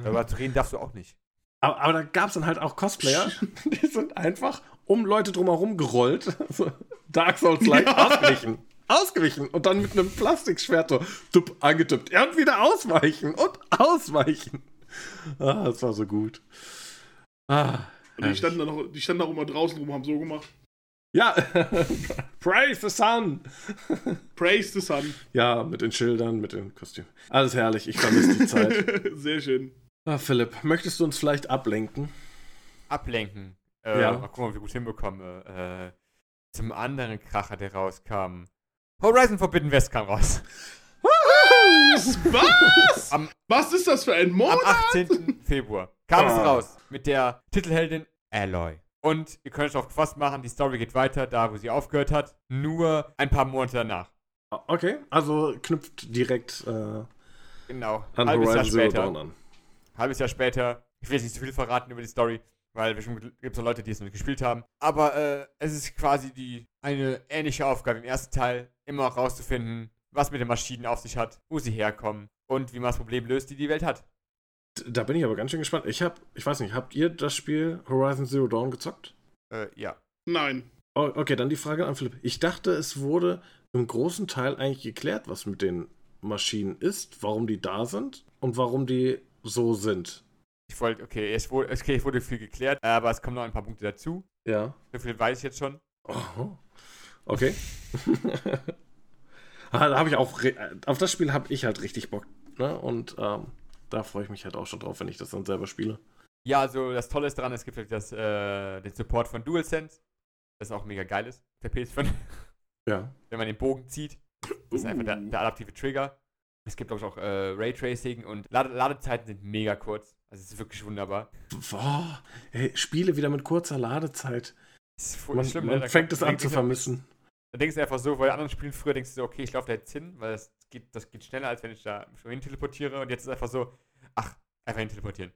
Speaker 2: mittlerweile.
Speaker 3: Zu reden darfst du auch nicht.
Speaker 2: Aber, aber da gab es dann halt auch Cosplayer, die sind einfach um Leute drumherum gerollt. So Dark Souls-like
Speaker 1: Ja.
Speaker 2: ausgewichen. Ausgewichen und dann mit einem Plastikschwert so angetippt. Und wieder ausweichen und ausweichen. Ah, das war so gut. Ah,
Speaker 1: Und die standen, da noch, die standen da auch immer draußen rum, haben so gemacht.
Speaker 2: Ja, praise the sun.
Speaker 1: Praise the sun.
Speaker 2: Ja, mit den Schildern, mit den Kostümen. Alles herrlich, ich vermisse die Zeit.
Speaker 1: Sehr schön.
Speaker 2: Ah, Philipp, möchtest du uns vielleicht ablenken?
Speaker 3: Ablenken. Äh,
Speaker 2: Ja.
Speaker 3: Mal gucken, ob ich gut hinbekomme. Äh, zum anderen Kracher, der rauskam. Horizon Forbidden West kam raus.
Speaker 1: Was?
Speaker 3: Am-
Speaker 1: Was ist das für ein
Speaker 3: Am
Speaker 1: Monat?
Speaker 3: 18. Februar kam es
Speaker 2: Ah.
Speaker 3: raus mit der Titelheldin Aloy. Und ihr könnt euch darauf gefasst machen, die Story geht weiter, da wo sie aufgehört hat. Nur ein paar Monate danach.
Speaker 2: Okay, also knüpft direkt äh,
Speaker 3: Genau.
Speaker 2: an
Speaker 3: Halbes Jahr
Speaker 2: Horizon Zero
Speaker 3: später.
Speaker 2: Dawn an.
Speaker 3: halbes Jahr später. Ich will jetzt nicht zu viel verraten über die Story, weil bestimmt gibt es noch Leute, die es noch nicht gespielt haben. Aber äh, es ist quasi die eine ähnliche Aufgabe im ersten Teil, immer auch rauszufinden, was mit den Maschinen auf sich hat, wo sie herkommen und wie man das Problem löst, die die Welt hat.
Speaker 2: Da bin ich aber ganz schön gespannt. Ich hab, ich weiß nicht, habt ihr das Spiel Horizon Zero Dawn gezockt?
Speaker 3: Äh, ja.
Speaker 1: Nein.
Speaker 2: Oh, okay, dann die Frage an Philipp. Ich dachte, es wurde im großen Teil eigentlich geklärt, was mit den Maschinen ist, warum die da sind und warum die so sind.
Speaker 3: Ich wollte, okay, es wurde, okay, es wurde viel geklärt, aber es kommen noch ein paar Punkte dazu.
Speaker 2: Ja.
Speaker 3: So viel weiß ich jetzt schon.
Speaker 2: Oh. Okay. ah, da habe ich auch, auf das Spiel habe ich halt richtig Bock. Ne? Und ähm, da freue ich mich halt auch schon drauf, wenn ich das dann selber spiele.
Speaker 3: Ja, also das Tolle ist daran, es gibt halt das, äh, den Support von DualSense, das auch mega geil ist, der PS5.
Speaker 2: Ja.
Speaker 3: wenn man den Bogen zieht. Das ist einfach der, der adaptive Trigger. Es gibt, glaube ich, auch äh, Raytracing und Lade Ladezeiten sind mega kurz. Also es ist wirklich wunderbar.
Speaker 2: Boah, hey, Spiele wieder mit kurzer Ladezeit.
Speaker 3: Das ist voll
Speaker 2: Man,
Speaker 3: schlimm,
Speaker 2: man
Speaker 3: ne?
Speaker 2: Fängt es an zu vermissen.
Speaker 3: Da denkst du einfach so, bei anderen Spielen früher denkst du so, okay, ich laufe da jetzt hin, weil das geht, das geht schneller, als wenn ich da schon hin teleportiere. Und jetzt ist einfach so, ach, einfach hin teleportieren.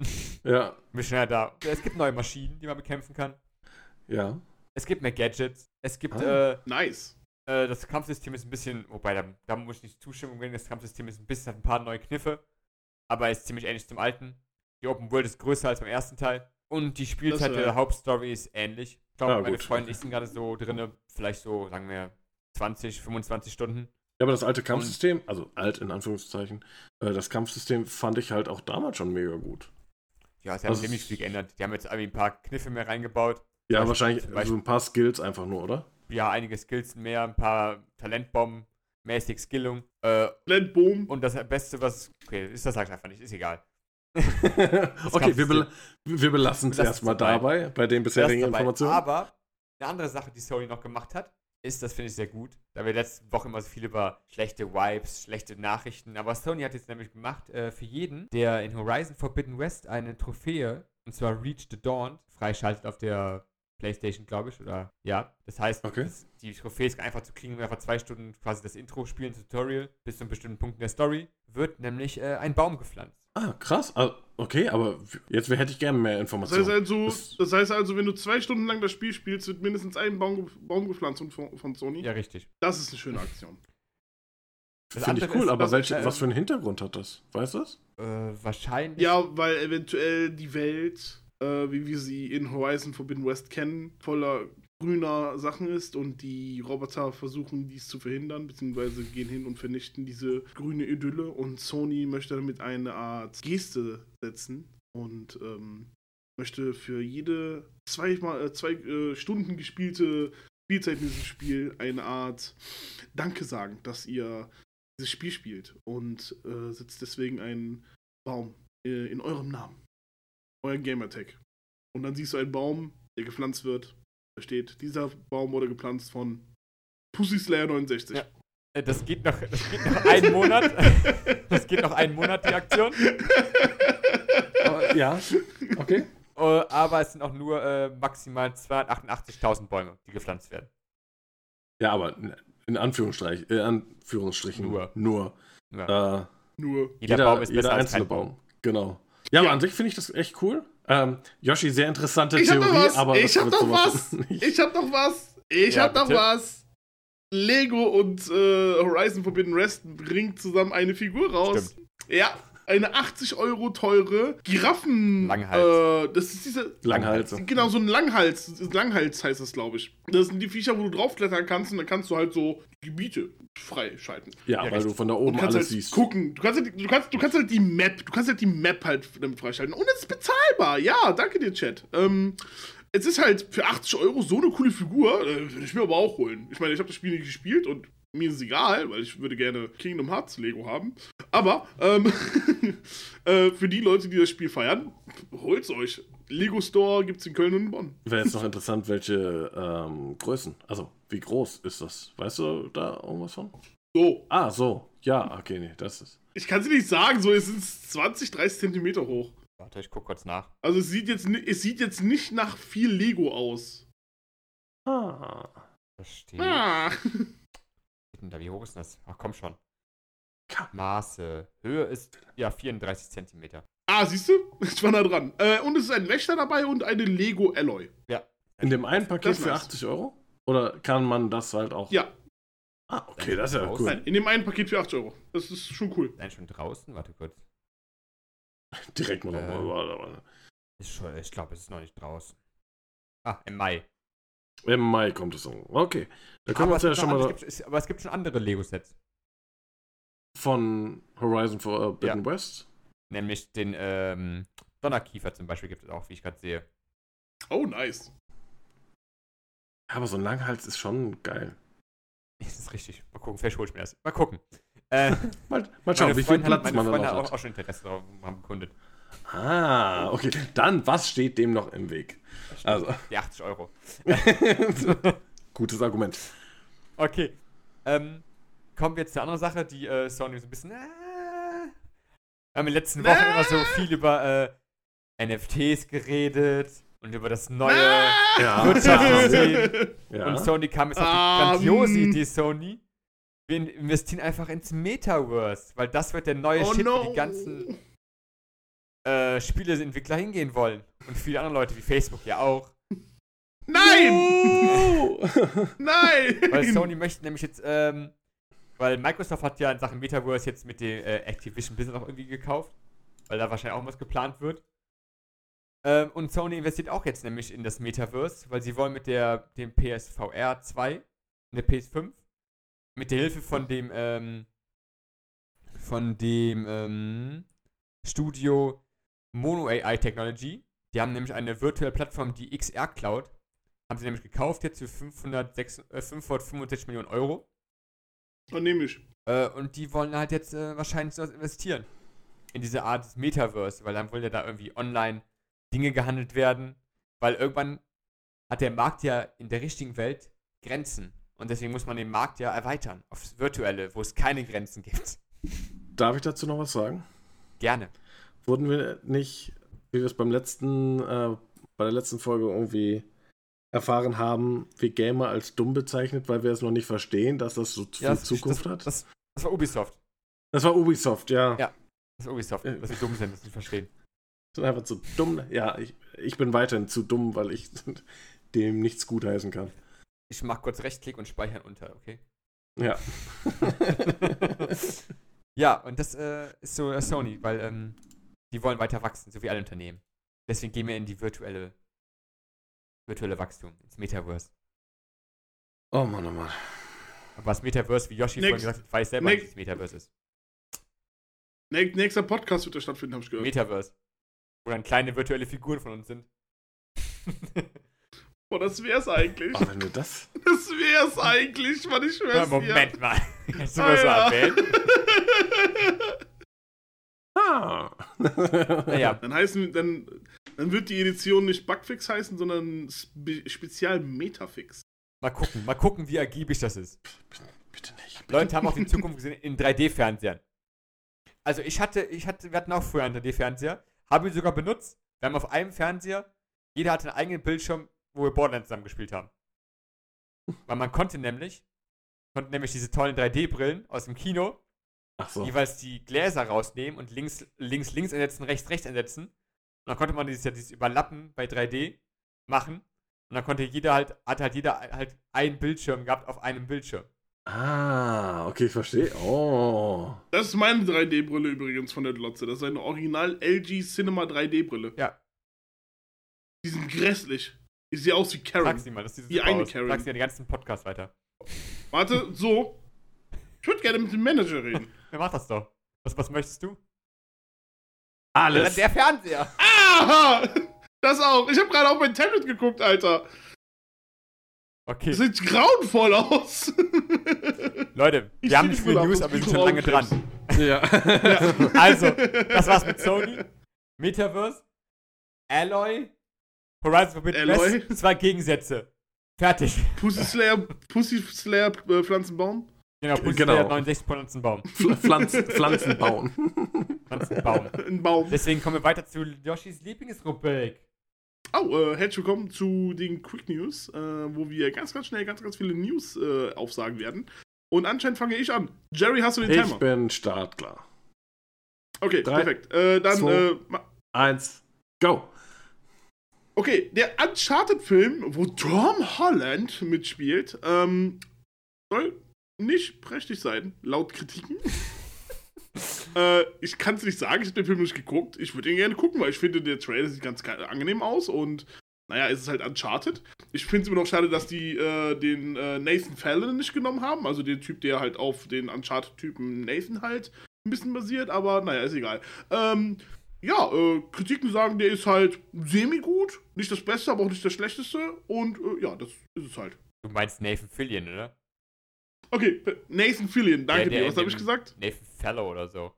Speaker 2: Ja,
Speaker 3: Bin schneller da. Es gibt neue Maschinen, die man bekämpfen kann.
Speaker 2: ja.
Speaker 3: Es gibt mehr Gadgets. Es gibt,
Speaker 2: Ah.
Speaker 3: äh,
Speaker 1: Nice.
Speaker 3: Äh, das Kampfsystem ist ein bisschen, wobei da, da muss ich nicht Zustimmung geben, das Kampfsystem ist ein bisschen, hat ein paar neue Kniffe, aber ist ziemlich ähnlich zum alten. Die Open World ist größer als beim ersten Teil und die Spielzeit
Speaker 1: Das, äh,
Speaker 3: der Hauptstory ist ähnlich. Ich glaube,
Speaker 2: Ah,
Speaker 3: meine. Freunde und ich sind gerade so drinne, vielleicht so, sagen wir, 20, 25 Stunden.
Speaker 2: Ja, aber das alte Kampfsystem, also alt in Anführungszeichen, äh, das Kampfsystem fand ich halt auch damals schon mega gut.
Speaker 3: Ja, sie haben
Speaker 2: Also
Speaker 3: ziemlich viel geändert. Die haben jetzt irgendwie ein paar Kniffe mehr reingebaut.
Speaker 2: Ja,
Speaker 3: Beispiel-
Speaker 2: wahrscheinlich
Speaker 3: Beispiel-
Speaker 2: ein paar Skills einfach nur, oder?
Speaker 3: Ja, einige Skills mehr, ein paar Talentbomben, mäßig Skillung. Äh,
Speaker 1: Blendboom.
Speaker 3: und das Beste, was. Okay, ist das ich einfach nicht, ist egal.
Speaker 2: okay, wir, bel wir belassen es erstmal
Speaker 3: dabei.
Speaker 2: bei den bisherigen. Informationen.
Speaker 3: Aber eine andere Sache, die Sony noch gemacht hat, ist, das finde ich sehr gut, da wir letzte Woche immer so viel über schlechte Vibes, schlechte Nachrichten, aber Sony hat jetzt nämlich gemacht, äh, für jeden, der in Horizon Forbidden West eine Trophäe, und zwar Reach the Dawn, freischaltet auf der Playstation, glaube ich, oder ja. Das heißt,
Speaker 2: Okay.
Speaker 3: das, die Trophäe ist einfach zu kriegen, einfach zwei Stunden quasi das Intro spielen, Tutorial, bis zu einem bestimmten Punkt in der Story, wird nämlich äh, ein Baum gepflanzt.
Speaker 2: Ah, krass. Ah, okay, aber jetzt hätte ich gerne mehr
Speaker 1: Das
Speaker 2: Informationen.
Speaker 1: heißt, also,
Speaker 2: Das-
Speaker 1: das heißt also, wenn du zwei Stunden lang das Spiel spielst, wird mindestens ein Baum, Baum gepflanzt von, von Sony.
Speaker 3: Ja, richtig.
Speaker 1: Das ist eine schöne Aktion.
Speaker 3: Das
Speaker 2: Finde ich cool,
Speaker 3: ist,
Speaker 2: aber
Speaker 3: was-
Speaker 2: welche,
Speaker 3: äh,
Speaker 2: was für einen Hintergrund hat das? Weißt du das?
Speaker 3: Äh, wahrscheinlich.
Speaker 1: Ja, weil eventuell die Welt, äh, wie wir sie in Horizon Forbidden West kennen, voller grüner Sachen ist und die Roboter versuchen dies zu verhindern, beziehungsweise gehen hin und vernichten diese grüne Idylle und Sony möchte damit eine Art Geste setzen und ähm, möchte für jede zweimal, äh, zwei äh, Stunden gespielte Spielzeit in diesem Spiel eine Art Danke sagen, dass ihr dieses Spiel spielt und äh, setzt deswegen einen Baum äh, in eurem Namen. Euer Gamertag. Und dann siehst du einen Baum, der gepflanzt wird. Da steht, dieser Baum wurde gepflanzt von Pussy Slayer 69.
Speaker 3: Ja. Äh, Das geht noch, das geht noch einen Monat. Das geht noch einen Monat, die Aktion.
Speaker 2: Ja, okay.
Speaker 3: Äh, aber es sind auch nur äh, maximal 288.000 Bäume, die gepflanzt werden.
Speaker 2: Ja, aber in- in Anführungsstrichen, äh, Anführungsstrichen
Speaker 3: Nur.
Speaker 2: nur.
Speaker 3: Ja.
Speaker 2: Äh,
Speaker 1: Nur.
Speaker 3: jeder, Baum ist besser als kein Baum.
Speaker 2: Genau. Ja, aber
Speaker 1: Ja.
Speaker 2: an sich finde ich das echt cool. Ähm, Yoshi, sehr interessante
Speaker 1: Ich hab
Speaker 2: Theorie,
Speaker 1: was.
Speaker 2: aber
Speaker 1: ich
Speaker 2: das
Speaker 1: hab noch
Speaker 2: sowas
Speaker 1: was. Ich hab noch was. Ich
Speaker 3: Ja,
Speaker 1: hab noch
Speaker 3: bitte.
Speaker 1: was. Lego und äh, Horizon Forbidden West bringt zusammen eine Figur raus. Ja, eine 80 Euro teure Giraffen.
Speaker 3: Langhals.
Speaker 1: Äh, das ist diese.
Speaker 2: Langhalse.
Speaker 1: Genau, so ein Langhals. Langhals heißt das, glaube ich. Das sind die Viecher, wo du draufklettern kannst und dann kannst du halt so Gebiete freischalten.
Speaker 2: Ja,
Speaker 3: Ja,
Speaker 2: weil du von da oben
Speaker 1: kannst
Speaker 2: alles
Speaker 1: halt
Speaker 2: siehst.
Speaker 1: gucken. Du kannst, halt, du, kannst, du kannst halt die Map, du kannst halt die Map halt damit freischalten. Und es ist bezahlbar. Ja, danke dir, Chat. Ähm, es ist halt für 80 Euro so eine coole Figur, äh, würde ich mir aber auch holen. Ich meine, ich habe das Spiel nicht gespielt und mir ist es egal, weil ich würde gerne Kingdom Hearts Lego haben. Aber ähm, äh, für die Leute, die das Spiel feiern, holt's euch. Lego Store gibt's in Köln und in Bonn.
Speaker 2: Wäre jetzt noch interessant, welche ähm, Größen. Also, wie groß ist das? Weißt du da irgendwas von?
Speaker 1: So,
Speaker 2: Ah, so. Ja, okay, nee, das ist.
Speaker 1: ich kann es nicht sagen, so es sind 20, 30 Zentimeter hoch.
Speaker 3: Warte, ich guck kurz nach.
Speaker 1: Also es sieht jetzt, es sieht jetzt nicht nach viel Lego aus.
Speaker 2: Ah.
Speaker 3: Verstehe.
Speaker 1: Ah.
Speaker 3: Da, wie hoch ist denn das? Ach komm schon.
Speaker 2: Ja.
Speaker 3: Maße. Höhe ist ja 34 Zentimeter.
Speaker 1: Ah, siehst du? Ich war nah dran. Äh, und es ist ein Wächter dabei und eine Lego Alloy.
Speaker 2: In dem einen Paket für
Speaker 1: nice.
Speaker 2: 80 Euro? Oder kann man das halt auch.
Speaker 1: Ja,
Speaker 2: Ah, okay, das ist ja cool.
Speaker 1: nein, in dem einen Paket für 80 Euro. Das ist schon cool.
Speaker 3: Nein, schon draußen? Warte kurz.
Speaker 2: Direkt mal
Speaker 3: Ähm.
Speaker 2: nochmal.
Speaker 3: Ich glaube, es ist noch nicht draußen. Ah, im Mai.
Speaker 2: Im Mai kommt es so. Okay. Da können wir uns ja schon mal
Speaker 3: andere- es gibt, es, aber es gibt schon andere Lego-Sets.
Speaker 2: von Horizon Forbidden West.
Speaker 3: Nämlich den ähm, Donnerkiefer zum Beispiel gibt es auch, wie ich gerade sehe.
Speaker 1: Oh, nice.
Speaker 2: Aber so ein Langhals ist schon geil.
Speaker 3: Das ist richtig. Mal gucken, vielleicht hol ich mir das. Mal gucken. Äh,
Speaker 2: Mal, mal schauen, wie viel Platz
Speaker 3: meine
Speaker 2: man
Speaker 3: Freundin
Speaker 2: dann
Speaker 3: hat auch,
Speaker 2: hat.
Speaker 3: auch schon Interesse daran haben bekundet.
Speaker 2: Ah, okay. Dann, was steht dem noch im Weg? Also,
Speaker 3: Die 80 Euro.
Speaker 2: gutes Argument.
Speaker 3: Okay. Ähm, kommen wir jetzt zu einer anderen Sache, die äh, Sony so ein bisschen. Äh, wir haben in den letzten Wochen immer so viel über äh, NFTs geredet und über das neue
Speaker 2: Ja.
Speaker 3: Wirtschaftssystem.
Speaker 2: Ja.
Speaker 3: Und Sony kam jetzt auf die
Speaker 1: Ähm.
Speaker 3: grandiose Idee, Sony. Wir in- investieren einfach ins Metaverse, weil das wird der neue
Speaker 1: Oh
Speaker 3: Shit,
Speaker 1: no.
Speaker 3: die ganzen äh, Spieleentwickler hingehen wollen. Und viele andere Leute wie Facebook ja auch.
Speaker 1: Nein! Nein!
Speaker 3: Weil Sony möchte nämlich jetzt, ähm, weil Microsoft hat ja in Sachen Metaverse jetzt mit dem äh, Activision Business auch irgendwie gekauft, weil da wahrscheinlich auch was geplant wird. Ähm, und Sony investiert auch jetzt nämlich in das Metaverse, weil sie wollen mit der dem PSVR 2 und der PS5 mit der Hilfe von dem ähm, von dem ähm, Studio Mono AI Technology, die haben nämlich eine virtuelle Plattform, die XR Cloud, haben sie nämlich gekauft jetzt für 506, äh, 565 Millionen Euro.
Speaker 1: Dann nehme ich.
Speaker 3: Äh, und die wollen halt jetzt äh, wahrscheinlich sowas investieren. In diese Art des Metaverse, weil dann wollen ja da irgendwie online Dinge gehandelt werden. Weil irgendwann hat der Markt ja in der richtigen Welt Grenzen. Und deswegen muss man den Markt ja erweitern aufs Virtuelle, wo es keine Grenzen gibt.
Speaker 2: Darf ich dazu noch was sagen?
Speaker 3: Gerne.
Speaker 2: Wurden wir nicht, wie wir es beim letzten, äh, bei der letzten Folge irgendwie erfahren haben, wie Gamer als dumm bezeichnet, weil wir es noch nicht verstehen, dass das so viel
Speaker 3: das,
Speaker 2: Zukunft
Speaker 3: das,
Speaker 2: hat?
Speaker 3: Das, das war Ubisoft.
Speaker 2: Das war Ubisoft, ja.
Speaker 3: Ja. Das ist Ubisoft, dass wir dumm sind, das nicht verstehen.
Speaker 2: Sind einfach zu dumm. Ja, ich, ich bin weiterhin zu dumm, weil ich dem nichts gutheißen kann.
Speaker 3: Ich mach kurz Rechtsklick und speichern unter, okay?
Speaker 2: Ja.
Speaker 3: Ja, und das äh, ist so äh, Sony, weil ähm, die wollen weiter wachsen, so wie alle Unternehmen. Deswegen gehen wir in die virtuelle, virtuelle Wachstum, ins Metaverse.
Speaker 2: oh Mann, oh Mann.
Speaker 3: Aber das Metaverse, wie Yoshi
Speaker 1: Next.
Speaker 3: vorhin gesagt hat, weiß selber
Speaker 1: Next.
Speaker 3: was Metaverse ist.
Speaker 1: Nä- Nächster Podcast wird da stattfinden, habe ich gehört.
Speaker 3: Metaverse. Wo dann kleine virtuelle Figuren von uns sind.
Speaker 1: Boah, das wär's eigentlich.
Speaker 2: Oh, wenn wir das.
Speaker 1: Das wär's eigentlich, Mann, ich
Speaker 3: Ja,
Speaker 1: schwör's
Speaker 3: Moment mal. Kannst du
Speaker 1: dir.
Speaker 3: mal so
Speaker 1: Ah.
Speaker 3: Naja,
Speaker 1: Dann heißen, dann, dann wird die Edition nicht Bugfix heißen, sondern Spe Spezial Metafix.
Speaker 3: mal gucken, mal gucken, wie ergiebig das ist.
Speaker 2: Bitte nicht. Bitte.
Speaker 3: Leute haben auch die Zukunft gesehen in 3D-Fernsehern. Also ich hatte, ich hatte, wir hatten auch früher einen 3D-Fernseher, haben ihn sogar benutzt. Wir haben auf einem Fernseher, jeder hatte einen eigenen Bildschirm, wo wir Borderlands zusammen gespielt haben. Weil man konnte nämlich, konnte nämlich diese tollen 3D-Brillen aus dem Kino
Speaker 2: so.
Speaker 3: jeweils die Gläser rausnehmen und links, links, links einsetzen, rechts, rechts einsetzen. Und dann konnte man dieses, ja, dieses Überlappen bei 3D machen. Und dann konnte jeder halt, hat halt jeder halt einen Bildschirm gehabt auf einem Bildschirm.
Speaker 2: Ah, okay, ich verstehe. Oh.
Speaker 1: Das ist meine 3D-Brille übrigens von der Glotze. Das ist eine Original LG Cinema 3D-Brille.
Speaker 3: Ja.
Speaker 1: Die sind grässlich. Ich sehe aus wie Karen.
Speaker 3: Sag's mal, das ist
Speaker 1: Die eine
Speaker 3: aus.
Speaker 1: Karen.
Speaker 3: Sag's dir den ganzen Podcast weiter.
Speaker 1: Warte, so. Ich würde gerne mit dem Manager reden.
Speaker 3: Wer macht das doch? Was, was möchtest du?
Speaker 2: Alles.
Speaker 3: Der Fernseher!
Speaker 1: Aha! Das auch. Ich habe gerade auf mein Tablet geguckt, Alter.
Speaker 3: Okay,
Speaker 1: Das sieht grauenvoll aus.
Speaker 3: Leute,
Speaker 1: Ich
Speaker 3: wir haben
Speaker 1: seh
Speaker 3: nicht viele
Speaker 1: Brille
Speaker 3: News, aber wir sind schon lange dran.
Speaker 1: Rauchenkrebs.
Speaker 2: ja.
Speaker 3: Also, das war's mit Sony, Metaverse, Alloy, Horizon Forbidden
Speaker 1: Alloy.
Speaker 3: West, zwei Gegensätze. Fertig.
Speaker 1: Pussy Slayer, Pussy Slayer äh, Pflanzenbaum.
Speaker 3: Genau, Pussy
Speaker 2: Genau.
Speaker 3: genau. 69 Pflanzenbaum.
Speaker 2: Pfl- Pflanzen, Pflanzen bauen.
Speaker 3: Pflanzenbaum.
Speaker 1: Ein Baum.
Speaker 3: Deswegen kommen wir weiter zu Yoshis Lieblingsrubrik.
Speaker 1: Oh, äh, herzlich willkommen zu den Quick News, äh, wo wir ganz, ganz schnell ganz, ganz viele News äh, aufsagen werden. Und anscheinend fange ich an. Jerry, hast du den
Speaker 2: Ich
Speaker 1: Timer?
Speaker 2: bin startklar.
Speaker 1: Okay,
Speaker 2: Drei,
Speaker 1: perfekt. Äh, dann,
Speaker 2: zwei.
Speaker 1: äh,
Speaker 2: Eins, go.
Speaker 1: okay, der Uncharted-Film, wo Tom Holland mitspielt, ähm, soll nicht prächtig sein, laut Kritiken. äh, ich kann es nicht sagen, ich habe den Film nicht geguckt. Ich würde ihn gerne gucken, weil ich finde, der Trailer sieht ganz ge- angenehm aus und naja, es ist halt Uncharted. Ich finde es immer noch schade, dass die äh, den äh, Nathan Fallon nicht genommen haben. Also den Typ, der halt auf den Uncharted-Typen Nathan halt ein bisschen basiert, aber naja, ist egal. Ähm, ja, äh, Kritiken sagen, der ist halt semi-gut. Nicht das Beste, aber auch nicht das Schlechteste. Und äh, ja, das ist es halt.
Speaker 3: Du meinst Nathan Fillion, oder?
Speaker 1: Okay, Nathan Fillion, danke
Speaker 3: Der- der
Speaker 1: dir. Was habe ich gesagt?
Speaker 3: Nathan Fellow oder so.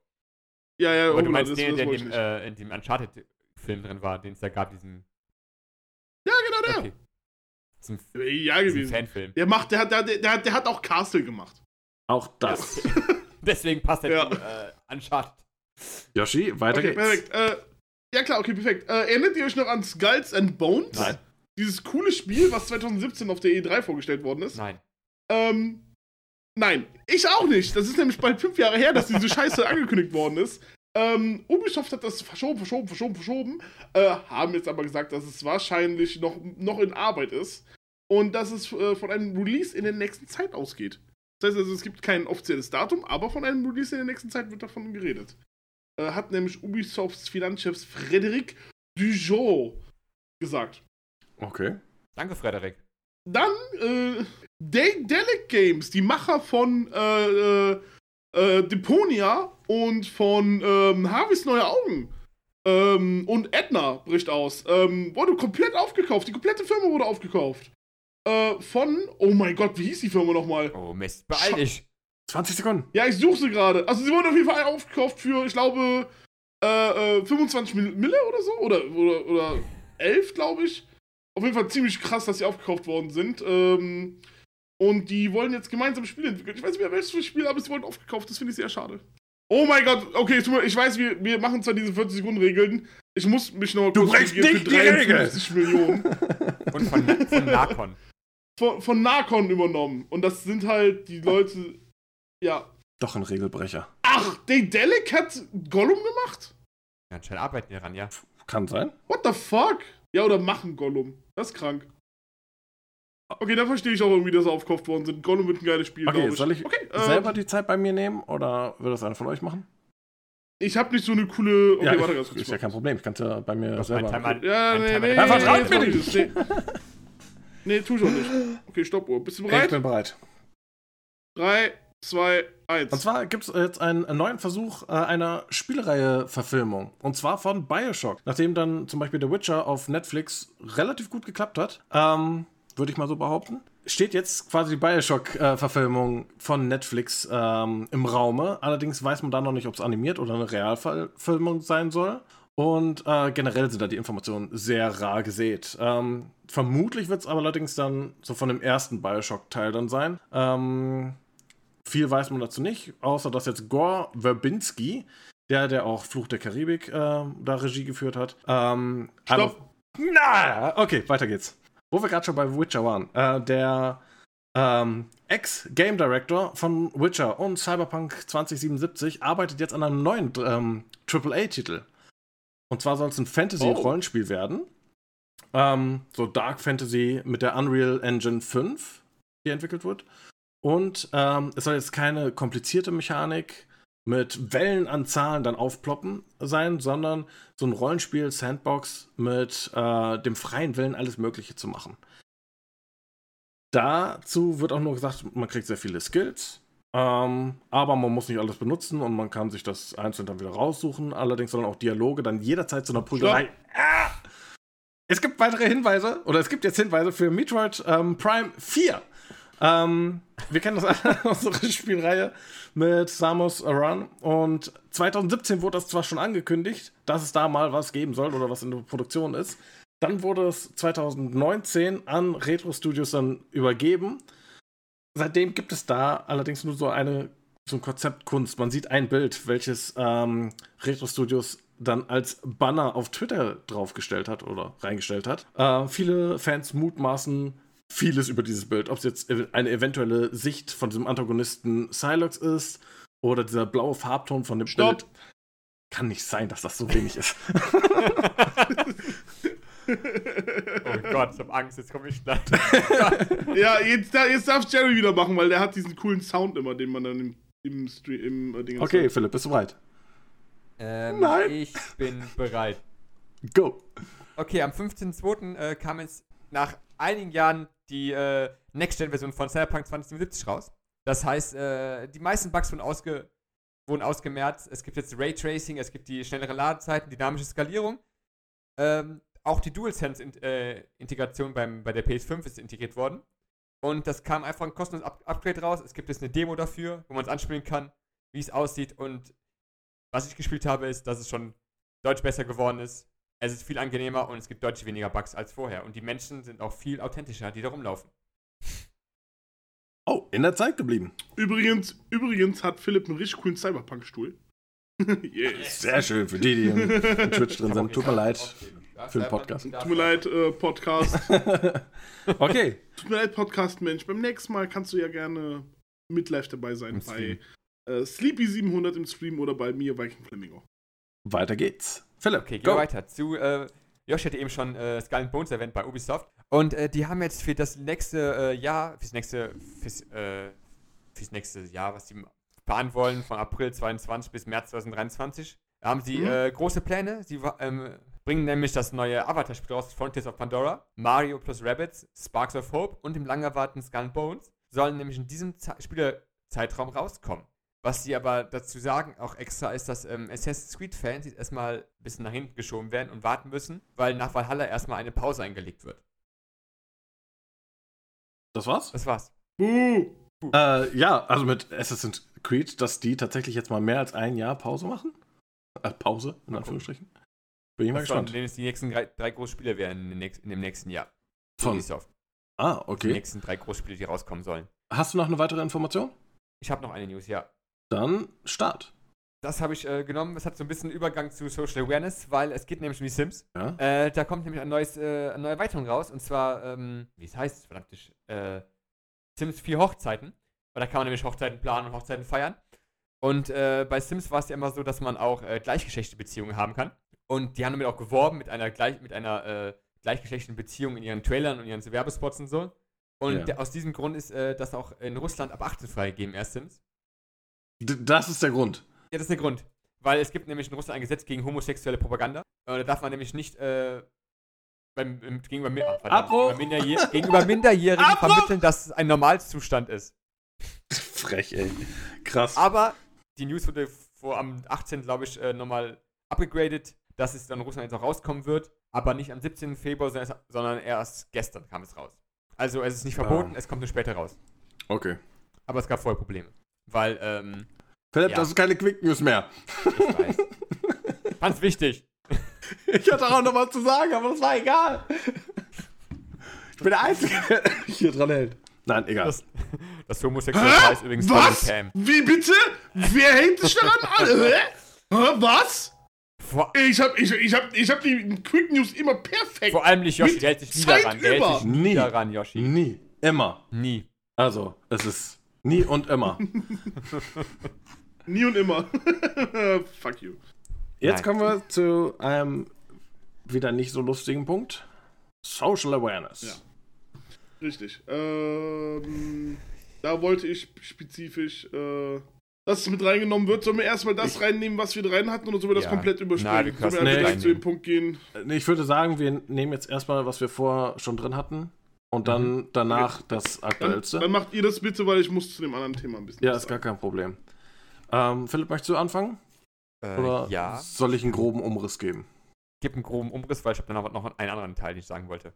Speaker 1: Ja, ja,
Speaker 3: Aber du
Speaker 1: oh,
Speaker 3: meinst
Speaker 1: das-
Speaker 3: den,
Speaker 1: das
Speaker 3: der in dem, äh, in dem Uncharted-Film drin war, den es da gab, diesen.
Speaker 1: Ja, genau der.
Speaker 3: Okay. Zum,
Speaker 1: Ja,
Speaker 3: diesen
Speaker 1: gewesen.
Speaker 3: Fanfilm.
Speaker 1: Der macht, der hat, der, der, hat- der hat auch Castle gemacht.
Speaker 2: Auch das.
Speaker 3: Deswegen passt er
Speaker 1: Ja.
Speaker 3: äh, Uncharted.
Speaker 2: Yoshi, weiter
Speaker 1: Okay,
Speaker 2: geht's.
Speaker 1: perfekt. Äh, ja, klar, okay, perfekt. Äh, erinnert ihr euch noch an Skulls and Bones?
Speaker 3: Nein.
Speaker 1: Dieses coole Spiel, was 2017 auf der E3 vorgestellt worden ist?
Speaker 3: Nein.
Speaker 1: Ähm, nein, ich auch nicht. Das ist nämlich bald fünf Jahre her, dass diese Scheiße angekündigt worden ist. Ähm, Ubisoft hat das verschoben, verschoben, verschoben, verschoben. Äh, haben jetzt aber gesagt, dass es wahrscheinlich noch, noch in Arbeit ist. Und dass es äh, von einem Release in der nächsten Zeit ausgeht. Das heißt also, es gibt kein offizielles Datum, aber von einem Release in der nächsten Zeit wird davon geredet. Äh, hat nämlich Ubisofts Finanzchef Frédéric Dujon gesagt.
Speaker 2: Okay.
Speaker 3: Danke, Frederik.
Speaker 1: Dann äh, Daedalic Games, die Macher von äh, äh, äh, Deponia und von ähm, Harveys Neue Augen ähm, und Edna bricht aus. Ähm, wurde komplett aufgekauft. Die komplette Firma wurde aufgekauft. Äh, von, oh mein Gott, wie hieß die Firma nochmal?
Speaker 3: Oh Mist, beeil dich.
Speaker 2: 20 Sekunden.
Speaker 1: Ja, ich suche sie gerade. Also sie wurden auf jeden Fall aufgekauft für, ich glaube, äh, äh, 25 Mil- Mille oder so. Oder, oder, oder 11, glaube ich. Auf jeden Fall ziemlich krass, dass sie aufgekauft worden sind. Ähm, und die wollen jetzt gemeinsam Spiele entwickeln. Ich weiß nicht mehr, welches Spiel, aber sie wurden aufgekauft. Das finde ich sehr schade. Oh mein Gott, okay, tut mir- ich weiß, wir, wir machen zwar diese 40-Sekunden-Regeln. Ich muss mich noch
Speaker 2: Du
Speaker 1: korrigieren
Speaker 2: nicht die Regel.
Speaker 1: Millionen
Speaker 3: Und von, von Narcon.
Speaker 1: von, von Narcon übernommen. Und das sind halt die Leute, ja.
Speaker 2: Doch ein Regelbrecher.
Speaker 1: Ach, Daedalic hat Gollum gemacht?
Speaker 3: Ja, anscheinend arbeiten wir ran, ja.
Speaker 2: Kann sein.
Speaker 1: What the fuck? Ja, oder machen Gollum. Das ist krank. Okay, dann verstehe ich auch irgendwie, dass sie aufgekauft worden sind. Gollum wird ein geiles Spiel,
Speaker 2: Okay,
Speaker 1: ich.
Speaker 2: soll ich
Speaker 1: okay, äh,
Speaker 2: selber die Zeit bei mir nehmen oder will das einer von euch machen?
Speaker 1: Ich habe nicht so eine coole. Okay,
Speaker 2: ja,
Speaker 1: warte ganz kurz.
Speaker 2: ist ja kein Problem. Ich kann es ja bei mir
Speaker 3: Was,
Speaker 2: selber.
Speaker 3: Timer-
Speaker 1: Ja, nee, nee,
Speaker 3: Ja,
Speaker 1: nee,
Speaker 2: vertraut
Speaker 1: nee,
Speaker 2: mir
Speaker 1: nee,
Speaker 2: nicht.
Speaker 1: Nee, nee tu schon nicht. Okay, Stoppuhr. Bist du
Speaker 2: Ich
Speaker 1: bereit?
Speaker 2: bin bereit.
Speaker 1: 3, 2, 1.
Speaker 2: Und zwar gibt es jetzt einen neuen Versuch äh, einer Spielreihe-Verfilmung. Und zwar von Bioshock. Nachdem dann zum Beispiel The Witcher auf Netflix relativ gut geklappt hat, ähm, würde ich mal so behaupten, steht jetzt quasi die Bioshock-Verfilmung von Netflix ähm, im Raume. Allerdings weiß man da noch nicht, ob es animiert oder eine Realverfilmung sein soll. Und äh, generell sind da die Informationen sehr rar gesät. Ähm, vermutlich wird es aber allerdings dann so von dem ersten Bioshock-Teil dann sein. Ähm, viel weiß man dazu nicht, außer dass jetzt Gore Verbinski, der, der auch Fluch der Karibik äh, da Regie geführt hat. Ähm,
Speaker 1: Stopp.
Speaker 2: Na, okay, weiter geht's. Wo wir gerade schon bei Witcher waren. Äh, der ähm, Ex-Game Director von Witcher und Cyberpunk 2077, arbeitet jetzt an einem neuen ähm, AAA-Titel. Und zwar soll es ein Fantasy-Rollenspiel oh. werden. Ähm, so Dark Fantasy mit der Unreal Engine 5, die entwickelt wird. Und ähm, es soll jetzt keine komplizierte Mechanik mit Wellen an Zahlen dann aufploppen sein, sondern so ein Rollenspiel, Sandbox mit äh, dem freien Willen, alles Mögliche zu machen. Dazu wird auch nur gesagt, man kriegt sehr viele Skills, ähm, aber man muss nicht alles benutzen und man kann sich das einzeln dann wieder raussuchen. Allerdings sollen auch Dialoge dann jederzeit zu einer Prügelei. Ah! Es gibt weitere Hinweise, oder es gibt jetzt Hinweise für Metroid ähm, Prime 4. Ähm, wir kennen das unserer Spielreihe mit Samus Aran. Und 2017 wurde das zwar schon angekündigt, dass es da mal was geben soll oder was in der Produktion ist. Dann wurde es 2019 an Retro Studios dann übergeben. Seitdem gibt es da allerdings nur so eine so ein Konzept. Man sieht ein Bild, welches ähm, Retro Studios dann als Banner auf Twitter draufgestellt hat oder reingestellt hat. Äh, viele Fans mutmaßen vieles über dieses Bild. Ob es jetzt eine eventuelle Sicht von diesem Antagonisten Silox ist oder dieser blaue Farbton von dem
Speaker 1: Stopp.
Speaker 2: Bild. Kann nicht sein, dass das so wenig ist.
Speaker 3: oh Gott, ich hab Angst, jetzt komme ich schnell.
Speaker 1: ja, jetzt, jetzt darf Jerry wieder machen, weil der hat diesen coolen Sound immer, den man dann im, im Stream im
Speaker 2: äh, Okay, Philipp, bist du bereit?
Speaker 3: Ähm, Nein. Ich bin bereit.
Speaker 2: Go.
Speaker 3: Okay, am 15.02. Äh, kam es nach einigen Jahren die äh, Next-Gen-Version von Cyberpunk 2077 raus. Das heißt, äh, die meisten Bugs wurden, ausge wurden ausgemerzt. Es gibt jetzt Raytracing, es gibt die schnellere Ladezeiten, dynamische Skalierung. Ähm, auch die DualSense-Integration äh, bei der PS5 ist integriert worden. Und das kam einfach ein kostenloses Up Upgrade raus. Es gibt jetzt eine Demo dafür, wo man es anspielen kann, wie es aussieht. Und was ich gespielt habe, ist, dass es schon deutlich besser geworden ist. Es ist viel angenehmer und es gibt deutlich weniger Bugs als vorher. Und die Menschen sind auch viel authentischer, die da rumlaufen.
Speaker 2: Oh, in der Zeit geblieben.
Speaker 1: Übrigens, übrigens hat Philipp einen richtig coolen Cyberpunk-Stuhl.
Speaker 2: yes. Sehr schön für die, die im, im Twitch drin sind. Tut mir leid für den Podcast.
Speaker 1: Tut mir leid, äh, Podcast.
Speaker 2: okay.
Speaker 1: Tut mir leid, Podcast-Mensch. Beim nächsten Mal kannst du ja gerne mit live dabei sein bei äh, Sleepy700 im Stream oder bei mir, Viking Flamingo.
Speaker 2: Weiter geht's. Philipp,
Speaker 3: okay, gehen wir weiter zu. Äh, Josh hatte eben schon äh, Skull and Bones erwähnt bei Ubisoft. Und äh, die haben jetzt für das nächste äh, Jahr, fürs nächste, fürs, äh, fürs nächste Jahr, was die planen wollen, von April 22 bis März 2023, haben sie mhm. Äh, große Pläne. Sie ähm, bringen nämlich das neue Avatar-Spiel raus, Frontiers of Pandora, Mario plus Rabbits, Sparks of Hope und im lang erwarteten Skull and Bones sollen nämlich in diesem Spielezeitraum rauskommen. Was sie aber dazu sagen, auch extra, ist, dass ähm, Assassin's Creed-Fans jetzt erstmal ein bisschen nach hinten geschoben werden und warten müssen, weil nach Valhalla erstmal eine Pause eingelegt wird.
Speaker 2: Das war's?
Speaker 3: Das war's.
Speaker 2: Uh. Äh, ja, also mit Assassin's Creed, dass die tatsächlich jetzt mal mehr als ein Jahr Pause machen? Äh, Pause, in Anführungsstrichen.
Speaker 3: Bin ich mal gespannt. Denen es die nächsten drei, drei Großspiele werden in, in, dem nächsten Jahr.
Speaker 2: Von Ubisoft. Ah, okay.
Speaker 3: Die nächsten drei Großspiele, die rauskommen sollen.
Speaker 2: Hast du noch eine weitere Information?
Speaker 3: Ich habe noch eine News, ja.
Speaker 2: Dann Start.
Speaker 3: Das habe ich äh, genommen. Es hat so ein bisschen Übergang zu Social Awareness, weil es geht nämlich um die Sims.
Speaker 2: Ja.
Speaker 3: Äh, da kommt nämlich ein neues, äh, eine neue Erweiterung raus. Und zwar, ähm, wie es heißt, verdammt, äh, Sims 4 Hochzeiten. Weil da kann man nämlich Hochzeiten planen und Hochzeiten feiern. Und äh, bei Sims war es ja immer so, dass man auch äh, gleichgeschlechtliche Beziehungen haben kann. Und die haben damit auch geworben mit einer, gleich, mit einer gleichgeschlechtlichen Beziehung in ihren Trailern und ihren Werbespots und so. Und ja. der, aus diesem Grund ist das auch in Russland ab 18 freigegeben, erst Sims.
Speaker 2: Das ist der Grund.
Speaker 3: Ja, das ist der Grund. Weil es gibt nämlich in Russland ein Gesetz gegen homosexuelle Propaganda. Und da darf man nämlich nicht äh, beim, gegenüber, ach, gegenüber, Minderjähr gegenüber Minderjährigen vermitteln, dass es ein Normalzustand ist.
Speaker 2: Frech, ey. Krass.
Speaker 3: Aber die News wurde vor am 18. glaube ich, äh, nochmal abgegradet, dass es dann in Russland jetzt auch rauskommen wird. Aber nicht am 17. Februar, sondern erst gestern kam es raus. Also es ist nicht verboten, ah. es kommt nur später raus.
Speaker 2: Okay.
Speaker 3: Aber es gab vorher Probleme. Weil, ähm.
Speaker 2: Philipp, ja. das ist keine Quick News mehr.
Speaker 3: Ich weiß. Ganz wichtig.
Speaker 2: Ich hatte auch noch was zu sagen, aber das war egal. Ich bin der Einzige, der hier dran hält. Nein, egal.
Speaker 3: Das, das homosexuelle ist übrigens
Speaker 1: Was? Cam. Wie bitte? Wer hält sich daran an? Hä? Was? Vor ich hab, ich, ich, hab, ich hab die Quick News immer perfekt.
Speaker 3: Vor allem nicht Yoshi, der hält sich nie daran. Der hält sich
Speaker 2: nie daran, Yoshi. Nie. Immer.
Speaker 3: Nie.
Speaker 2: Also, es ist nie und immer.
Speaker 1: Nie und immer. Fuck you.
Speaker 2: Jetzt
Speaker 3: Nein.
Speaker 2: kommen wir zu einem wieder nicht so lustigen Punkt. Social Awareness.
Speaker 1: Ja. Richtig. Ähm, da wollte ich spezifisch, äh, dass es mit reingenommen wird. Sollen wir erstmal das reinnehmen, was wir drin hatten, oder sollen wir das
Speaker 3: Ja.
Speaker 1: komplett
Speaker 3: Nein,
Speaker 1: überspringen? sollen
Speaker 3: können
Speaker 1: wir
Speaker 2: nicht
Speaker 1: direkt zu dem. Punkt gehen?
Speaker 2: Ich würde sagen, wir nehmen jetzt erstmal, was wir vorher schon drin hatten. Und dann danach das
Speaker 1: Dann,
Speaker 2: aktuellste.
Speaker 1: dann macht ihr das bitte, weil ich muss zu dem anderen Thema ein bisschen
Speaker 2: ja, ist gar kein Problem. Ähm, Philipp, möchtest du anfangen?
Speaker 3: Äh,
Speaker 2: Oder
Speaker 3: ja.
Speaker 2: soll ich einen groben Umriss geben?
Speaker 3: Gib einen groben Umriss, weil ich habe dann noch, noch einen anderen Teil, den ich sagen wollte. Zu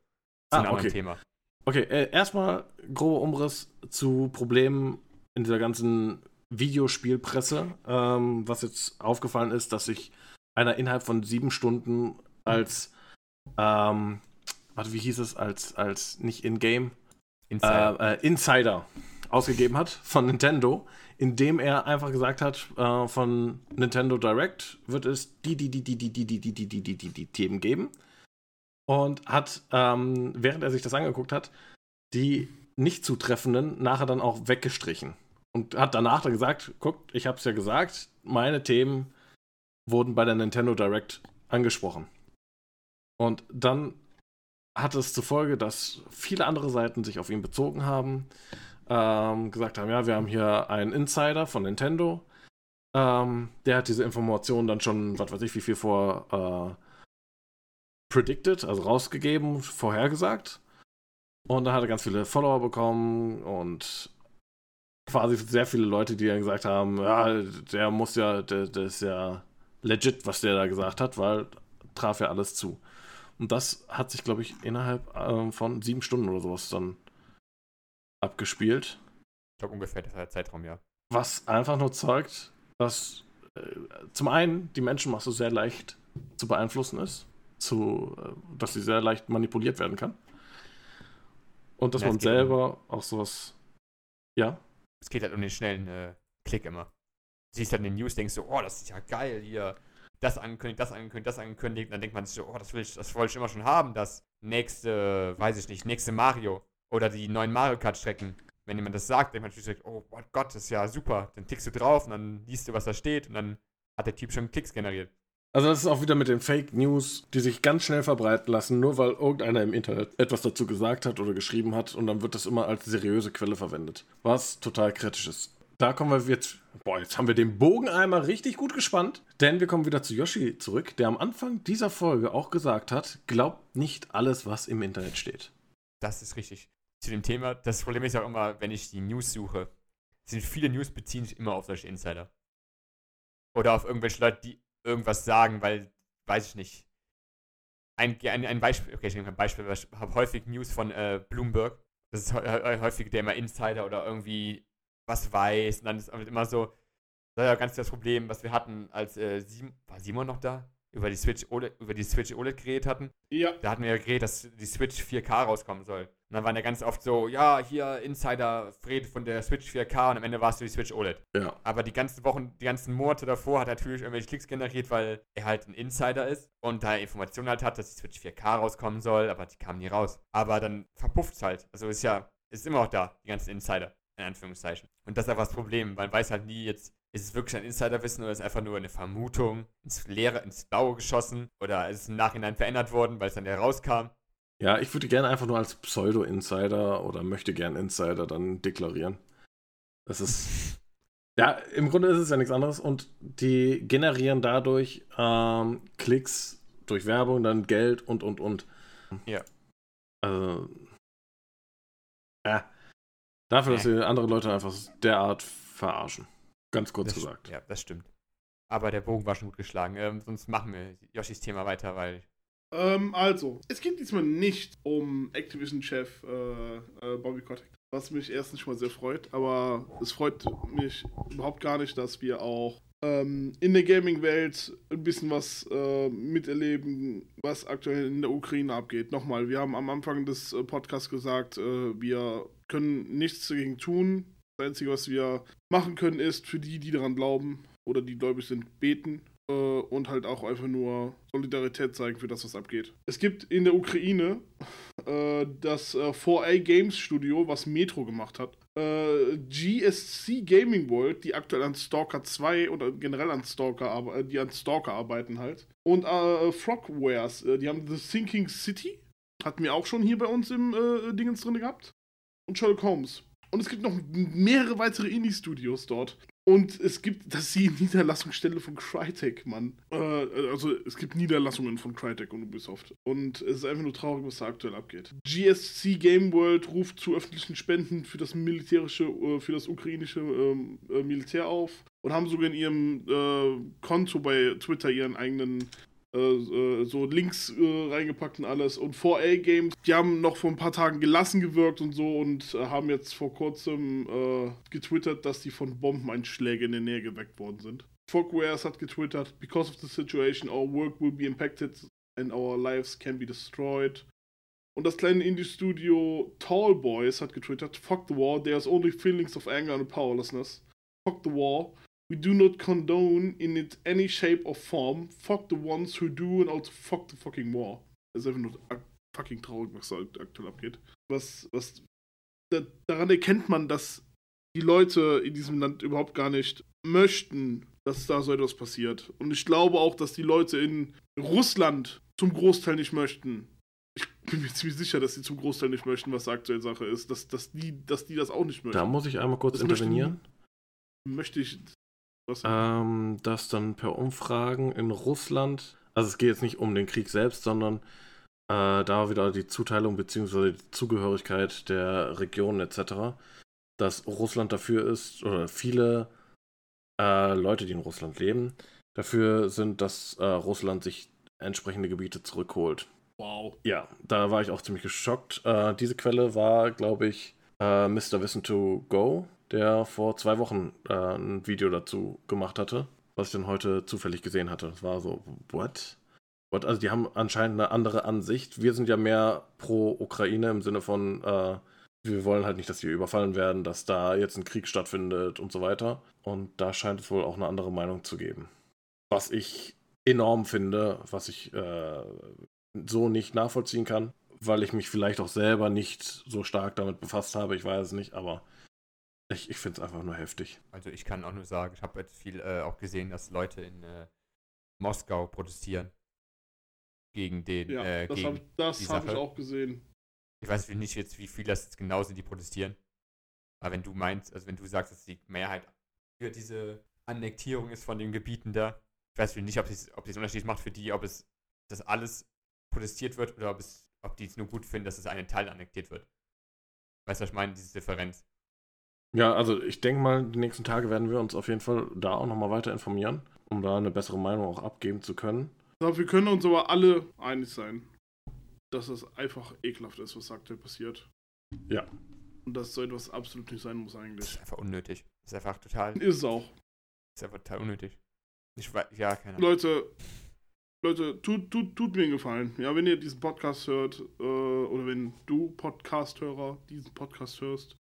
Speaker 2: Ah,
Speaker 3: einem anderen
Speaker 2: okay.
Speaker 3: Thema.
Speaker 2: Okay, äh, erstmal grober Umriss zu Problemen in dieser ganzen Videospielpresse. Ähm, was jetzt aufgefallen ist, dass sich einer innerhalb von sieben Stunden als, ähm, warte, wie hieß es, als, als nicht in-game,
Speaker 3: Insider.
Speaker 2: äh, äh, Insider ausgegeben hat von Nintendo, indem er einfach gesagt hat, äh, von Nintendo Direct wird es die, die, die, die, die, die, die, die, die, die, die, die, die Themen geben. Und hat, ähm, während er sich das angeguckt hat, die nicht zutreffenden nachher dann auch weggestrichen. Und hat danach dann gesagt, guckt, ich hab's ja gesagt, meine Themen wurden bei der Nintendo Direct angesprochen. Und dann hat es zur Folge, dass viele andere Seiten sich auf ihn bezogen haben, ähm, gesagt haben, ja, wir haben hier einen Insider von Nintendo, ähm, der hat diese Informationen dann schon, was weiß ich, wie viel vor äh, predicted, also rausgegeben, vorhergesagt. Und da hat er ganz viele Follower bekommen und quasi sehr viele Leute, die dann gesagt haben, ja, der muss ja, der, der ist ja legit, was der da gesagt hat, weil traf ja alles zu. Und das hat sich, glaube ich, innerhalb ähm, von sieben Stunden oder sowas dann abgespielt.
Speaker 3: ich glaube ungefähr der Zeitraum, ja.
Speaker 2: Was einfach nur zeugt, dass äh, zum einen die Menschenmasse sehr leicht zu beeinflussen ist, zu, äh, dass sie sehr leicht manipuliert werden kann. Und dass
Speaker 3: Ja,
Speaker 2: man
Speaker 3: geht um-
Speaker 2: selber auch sowas. Ja.
Speaker 3: Es geht halt um den schnellen äh, Klick immer. Du siehst halt in den News, denkst du, oh, das ist ja geil hier. Das angekündigt, das angekündigt, das angekündigt. Und dann denkt man sich so, oh, das will ich, das wollte ich immer schon haben. Das nächste, weiß ich nicht, nächste Mario. Oder die neuen Mario Kart-Strecken. Wenn jemand das sagt, denkt man natürlich, oh mein Gott, das ist ja super. Dann tickst du drauf und dann liest du, was da steht. Und dann hat der Typ schon Klicks generiert.
Speaker 2: Also das ist auch wieder mit den Fake News, die sich ganz schnell verbreiten lassen, nur weil irgendeiner im Internet etwas dazu gesagt hat oder geschrieben hat und dann wird das immer als seriöse Quelle verwendet. Was total kritisch ist. Da kommen wir jetzt. Boah, jetzt haben wir den Bogen einmal richtig gut gespannt. Denn wir kommen wieder zu Yoshi zurück, der am Anfang dieser Folge auch gesagt hat, glaubt nicht alles, was im Internet steht.
Speaker 3: Das ist richtig. Zu dem Thema, das Problem ist ja immer, wenn ich die News suche, sind viele News beziehen sich immer auf solche Insider. Oder auf irgendwelche Leute, die irgendwas sagen, weil, weiß ich nicht. Ein, ein, ein Beispiel, okay, ich nehme ein Beispiel, ich habe häufig News von äh, Bloomberg. Das ist hä- hä- häufig der immer Insider oder irgendwie was weiß. Und dann ist immer so, das ist ja ganz das Problem, was wir hatten, als äh, Sim, war Simon noch da? Über die Switch OLED, über die Switch OLED geredet hatten.
Speaker 1: Ja,
Speaker 3: Da hatten wir ja geredet, dass die Switch 4K rauskommen soll. Und dann waren ja ganz oft so, ja, hier Insider Fred von der Switch 4K und am Ende war es die Switch OLED.
Speaker 2: Ja.
Speaker 3: Aber die ganzen Wochen, die ganzen Monate davor hat er natürlich irgendwelche Klicks generiert, weil er halt ein Insider ist und da er Informationen halt hat, dass die Switch 4K rauskommen soll, aber die kamen nie raus. Aber dann verpufft es halt. Also ist ja, ist immer noch da, die ganzen Insider, in Anführungszeichen. Und das ist einfach das Problem. Man weiß halt nie jetzt, ist es wirklich ein Insiderwissen oder ist es einfach nur eine Vermutung, ins Leere, ins Blaue geschossen oder ist es im Nachhinein verändert worden, weil es dann herauskam.
Speaker 2: Ja, ich würde gerne einfach nur als Pseudo-Insider oder möchte gern Insider dann deklarieren. Das ist. Ja, im Grunde ist es ja nichts anderes und die generieren dadurch ähm, Klicks durch Werbung, dann Geld und und und.
Speaker 3: Ja.
Speaker 2: Also. Ja. Dafür, dass sie andere Leute einfach derart verarschen. Ganz kurz
Speaker 3: Das-
Speaker 2: gesagt.
Speaker 3: Ja, das stimmt. Aber der Bogen war schon gut geschlagen. Ähm, sonst machen wir Yoshis Thema weiter, weil
Speaker 1: ähm, also, es geht diesmal nicht um Activision-Chef äh, äh, Bobby Kotick. Was mich erstens schon mal sehr freut, aber es freut mich überhaupt gar nicht, dass wir auch ähm, in der Gaming-Welt ein bisschen was äh, miterleben, was aktuell in der Ukraine abgeht. Nochmal, wir haben am Anfang des äh, Podcasts gesagt, äh, wir können nichts dagegen tun. Das Einzige, was wir machen können, ist für die, die daran glauben oder die gläubig sind, beten äh, und halt auch einfach nur Solidarität zeigen für das, was abgeht. Es gibt in der Ukraine äh, das äh, 4A Games Studio, was Metro gemacht hat, äh, GSC Gaming World, die aktuell an Stalker 2 oder generell an Stalker, äh, die an Stalker arbeiten halt. Und äh, Frogwares, die haben The Thinking City, hatten wir auch schon hier bei uns im äh, Dingens drin gehabt. Und Sherlock Holmes. Und es gibt noch mehrere weitere Indie-Studios dort. Und es gibt, das ist die Niederlassungsstelle von Crytek, Mann. Äh, also es gibt Niederlassungen von Crytek und Ubisoft. Und es ist einfach nur traurig, was da aktuell abgeht. GSC Game World ruft zu öffentlichen Spenden für das militärische, äh, für das ukrainische ähm, äh, Militär auf. Und haben sogar in ihrem äh, Konto bei Twitter ihren eigenen äh, so Links äh, reingepackt und alles. Und 4A Games, die haben noch vor ein paar Tagen gelassen gewirkt und so und äh, haben jetzt vor kurzem äh, getwittert, dass die von Bombeneinschlägen in der Nähe geweckt worden sind. Fogwares hat getwittert, because of the situation, our work will be impacted and our lives can be destroyed. Und das kleine Indie-Studio Tall Boys hat getwittert, fuck the war, there's only feelings of anger and powerlessness. Fuck the war, We do not condone in it any shape or form. Fuck the ones who do and also fuck the fucking war. Das ist einfach nur fucking traurig, was da aktuell abgeht. Was, was, da, daran erkennt man, dass die Leute in diesem Land überhaupt gar nicht möchten, dass da so etwas passiert. Und ich glaube auch, dass die Leute in Russland zum Großteil nicht möchten. Ich bin mir ziemlich sicher, dass sie zum Großteil nicht möchten, was aktuell Sache ist. Dass, dass, die, dass die das auch nicht möchten.
Speaker 2: Da muss ich einmal kurz
Speaker 1: Das
Speaker 2: intervenieren.
Speaker 1: möchten- möchte ich.
Speaker 2: Ähm, dass dann per Umfragen in Russland, also es geht jetzt nicht um den Krieg selbst, sondern äh, da wieder die Zuteilung bzw. die Zugehörigkeit der Regionen etc., dass Russland dafür ist, oder viele äh, Leute, die in Russland leben, dafür sind, dass äh, Russland sich entsprechende Gebiete zurückholt.
Speaker 1: wow.
Speaker 2: Ja, da war ich auch ziemlich geschockt. Äh, diese Quelle war, glaube ich, äh, Mr. Wissen to Go, der vor zwei Wochen äh, ein Video dazu gemacht hatte, was ich dann heute zufällig gesehen hatte. Es war so, what? what? Also die haben anscheinend eine andere Ansicht. Wir sind ja mehr pro Ukraine im Sinne von, äh, wir wollen halt nicht, dass wir überfallen werden, dass da jetzt ein Krieg stattfindet und so weiter. Und da scheint es wohl auch eine andere Meinung zu geben. Was ich enorm finde, was ich äh, so nicht nachvollziehen kann, weil ich mich vielleicht auch selber nicht so stark damit befasst habe, ich weiß es nicht, aber ich, ich finde es einfach nur heftig.
Speaker 3: Also ich kann auch nur sagen, ich habe jetzt viel äh, auch gesehen, dass Leute in äh, Moskau protestieren gegen den,
Speaker 1: Ja,
Speaker 3: äh,
Speaker 1: das
Speaker 3: gegen,
Speaker 1: habe das
Speaker 3: die
Speaker 1: hab ich auch gesehen.
Speaker 3: ich weiß nicht jetzt, wie viel das jetzt genau sind, die protestieren. Aber wenn du meinst, also wenn du sagst, dass die Mehrheit für diese Annektierung ist von den Gebieten da, ich weiß nicht, ob es ob es einen Unterschied macht für die, ob es das alles protestiert wird oder ob es, ob die es nur gut finden, dass es einen Teil annektiert wird. Weißt du, was ich meine, diese Differenz?
Speaker 2: Ja, also ich denke mal, die nächsten Tage werden wir uns auf jeden Fall da auch nochmal weiter informieren, um da eine bessere Meinung auch abgeben zu können.
Speaker 1: Ich glaube, wir können uns aber alle einig sein, dass es einfach ekelhaft ist, was aktuell passiert.
Speaker 2: Ja.
Speaker 1: Und dass so etwas absolut nicht sein muss
Speaker 3: Das
Speaker 1: eigentlich.
Speaker 3: ist einfach unnötig. Das ist einfach total,
Speaker 1: Ist es auch.
Speaker 3: ist einfach total unnötig. Ich weiß, ja, keine Ahnung.
Speaker 1: Leute, Leute, tut, tut, tut mir einen Gefallen. Ja, wenn ihr diesen Podcast hört, äh, oder wenn du Podcast-Hörer diesen Podcast hörst,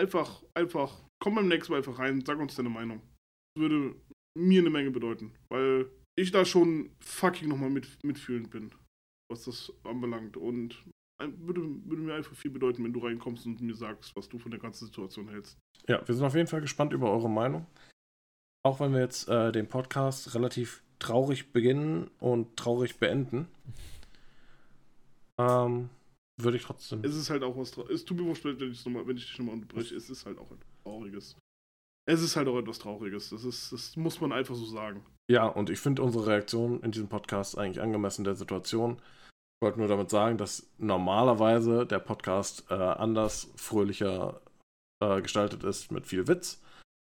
Speaker 1: einfach, einfach, komm beim nächsten Mal einfach rein, sag uns deine Meinung. Das würde mir eine Menge bedeuten, weil ich da schon fucking nochmal mit, mitfühlend bin, was das anbelangt. Und würde, würde mir einfach viel bedeuten, wenn du reinkommst und mir sagst, was du von der ganzen Situation hältst.
Speaker 2: Ja, wir sind auf jeden Fall gespannt über eure Meinung. Auch wenn wir jetzt äh, den Podcast relativ traurig beginnen und traurig beenden, ähm, würde ich trotzdem.
Speaker 1: Es ist halt auch was Trauriges. Es tut mir wurscht, wenn ich, wenn ich dich nochmal unterbreche. Es ist halt auch etwas Trauriges. Es ist halt auch etwas Trauriges. Das, ist, das muss man einfach so sagen.
Speaker 2: Ja, und ich finde unsere Reaktion in diesem Podcast eigentlich angemessen der Situation. Ich wollte nur damit sagen, dass normalerweise der Podcast äh, anders, fröhlicher äh, gestaltet ist mit viel Witz.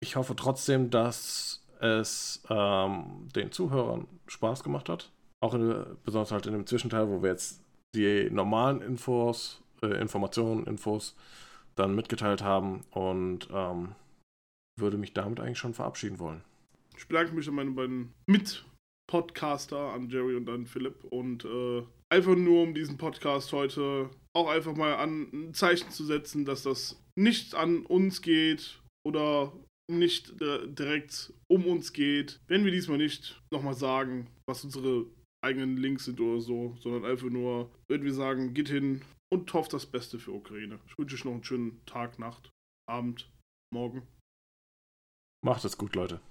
Speaker 2: Ich hoffe trotzdem, dass es ähm, den Zuhörern Spaß gemacht hat. Auch in, besonders halt in dem Zwischenteil, wo wir jetzt die normalen Infos, äh, Informationen, Infos dann mitgeteilt haben und ähm, würde mich damit eigentlich schon verabschieden wollen.
Speaker 1: Ich bedanke mich an meine beiden Mit-Podcaster, an Jerry und an Philipp. Und äh, einfach nur, um diesen Podcast heute auch einfach mal an ein Zeichen zu setzen, dass das nicht an uns geht oder nicht äh, direkt um uns geht. Wenn wir diesmal nicht nochmal sagen, was unsere eigenen Links sind oder so, sondern einfach nur, wir sagen, geht hin und hofft das Beste für Ukraine. Ich wünsche euch noch einen schönen Tag, Nacht, Abend, morgen.
Speaker 2: Macht es gut, Leute.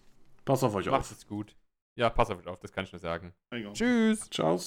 Speaker 2: Passt auf euch
Speaker 3: Macht
Speaker 2: auf.
Speaker 3: es gut. Ja, pass auf euch auf, das kann ich nur sagen. Tschüss.
Speaker 2: Ciao.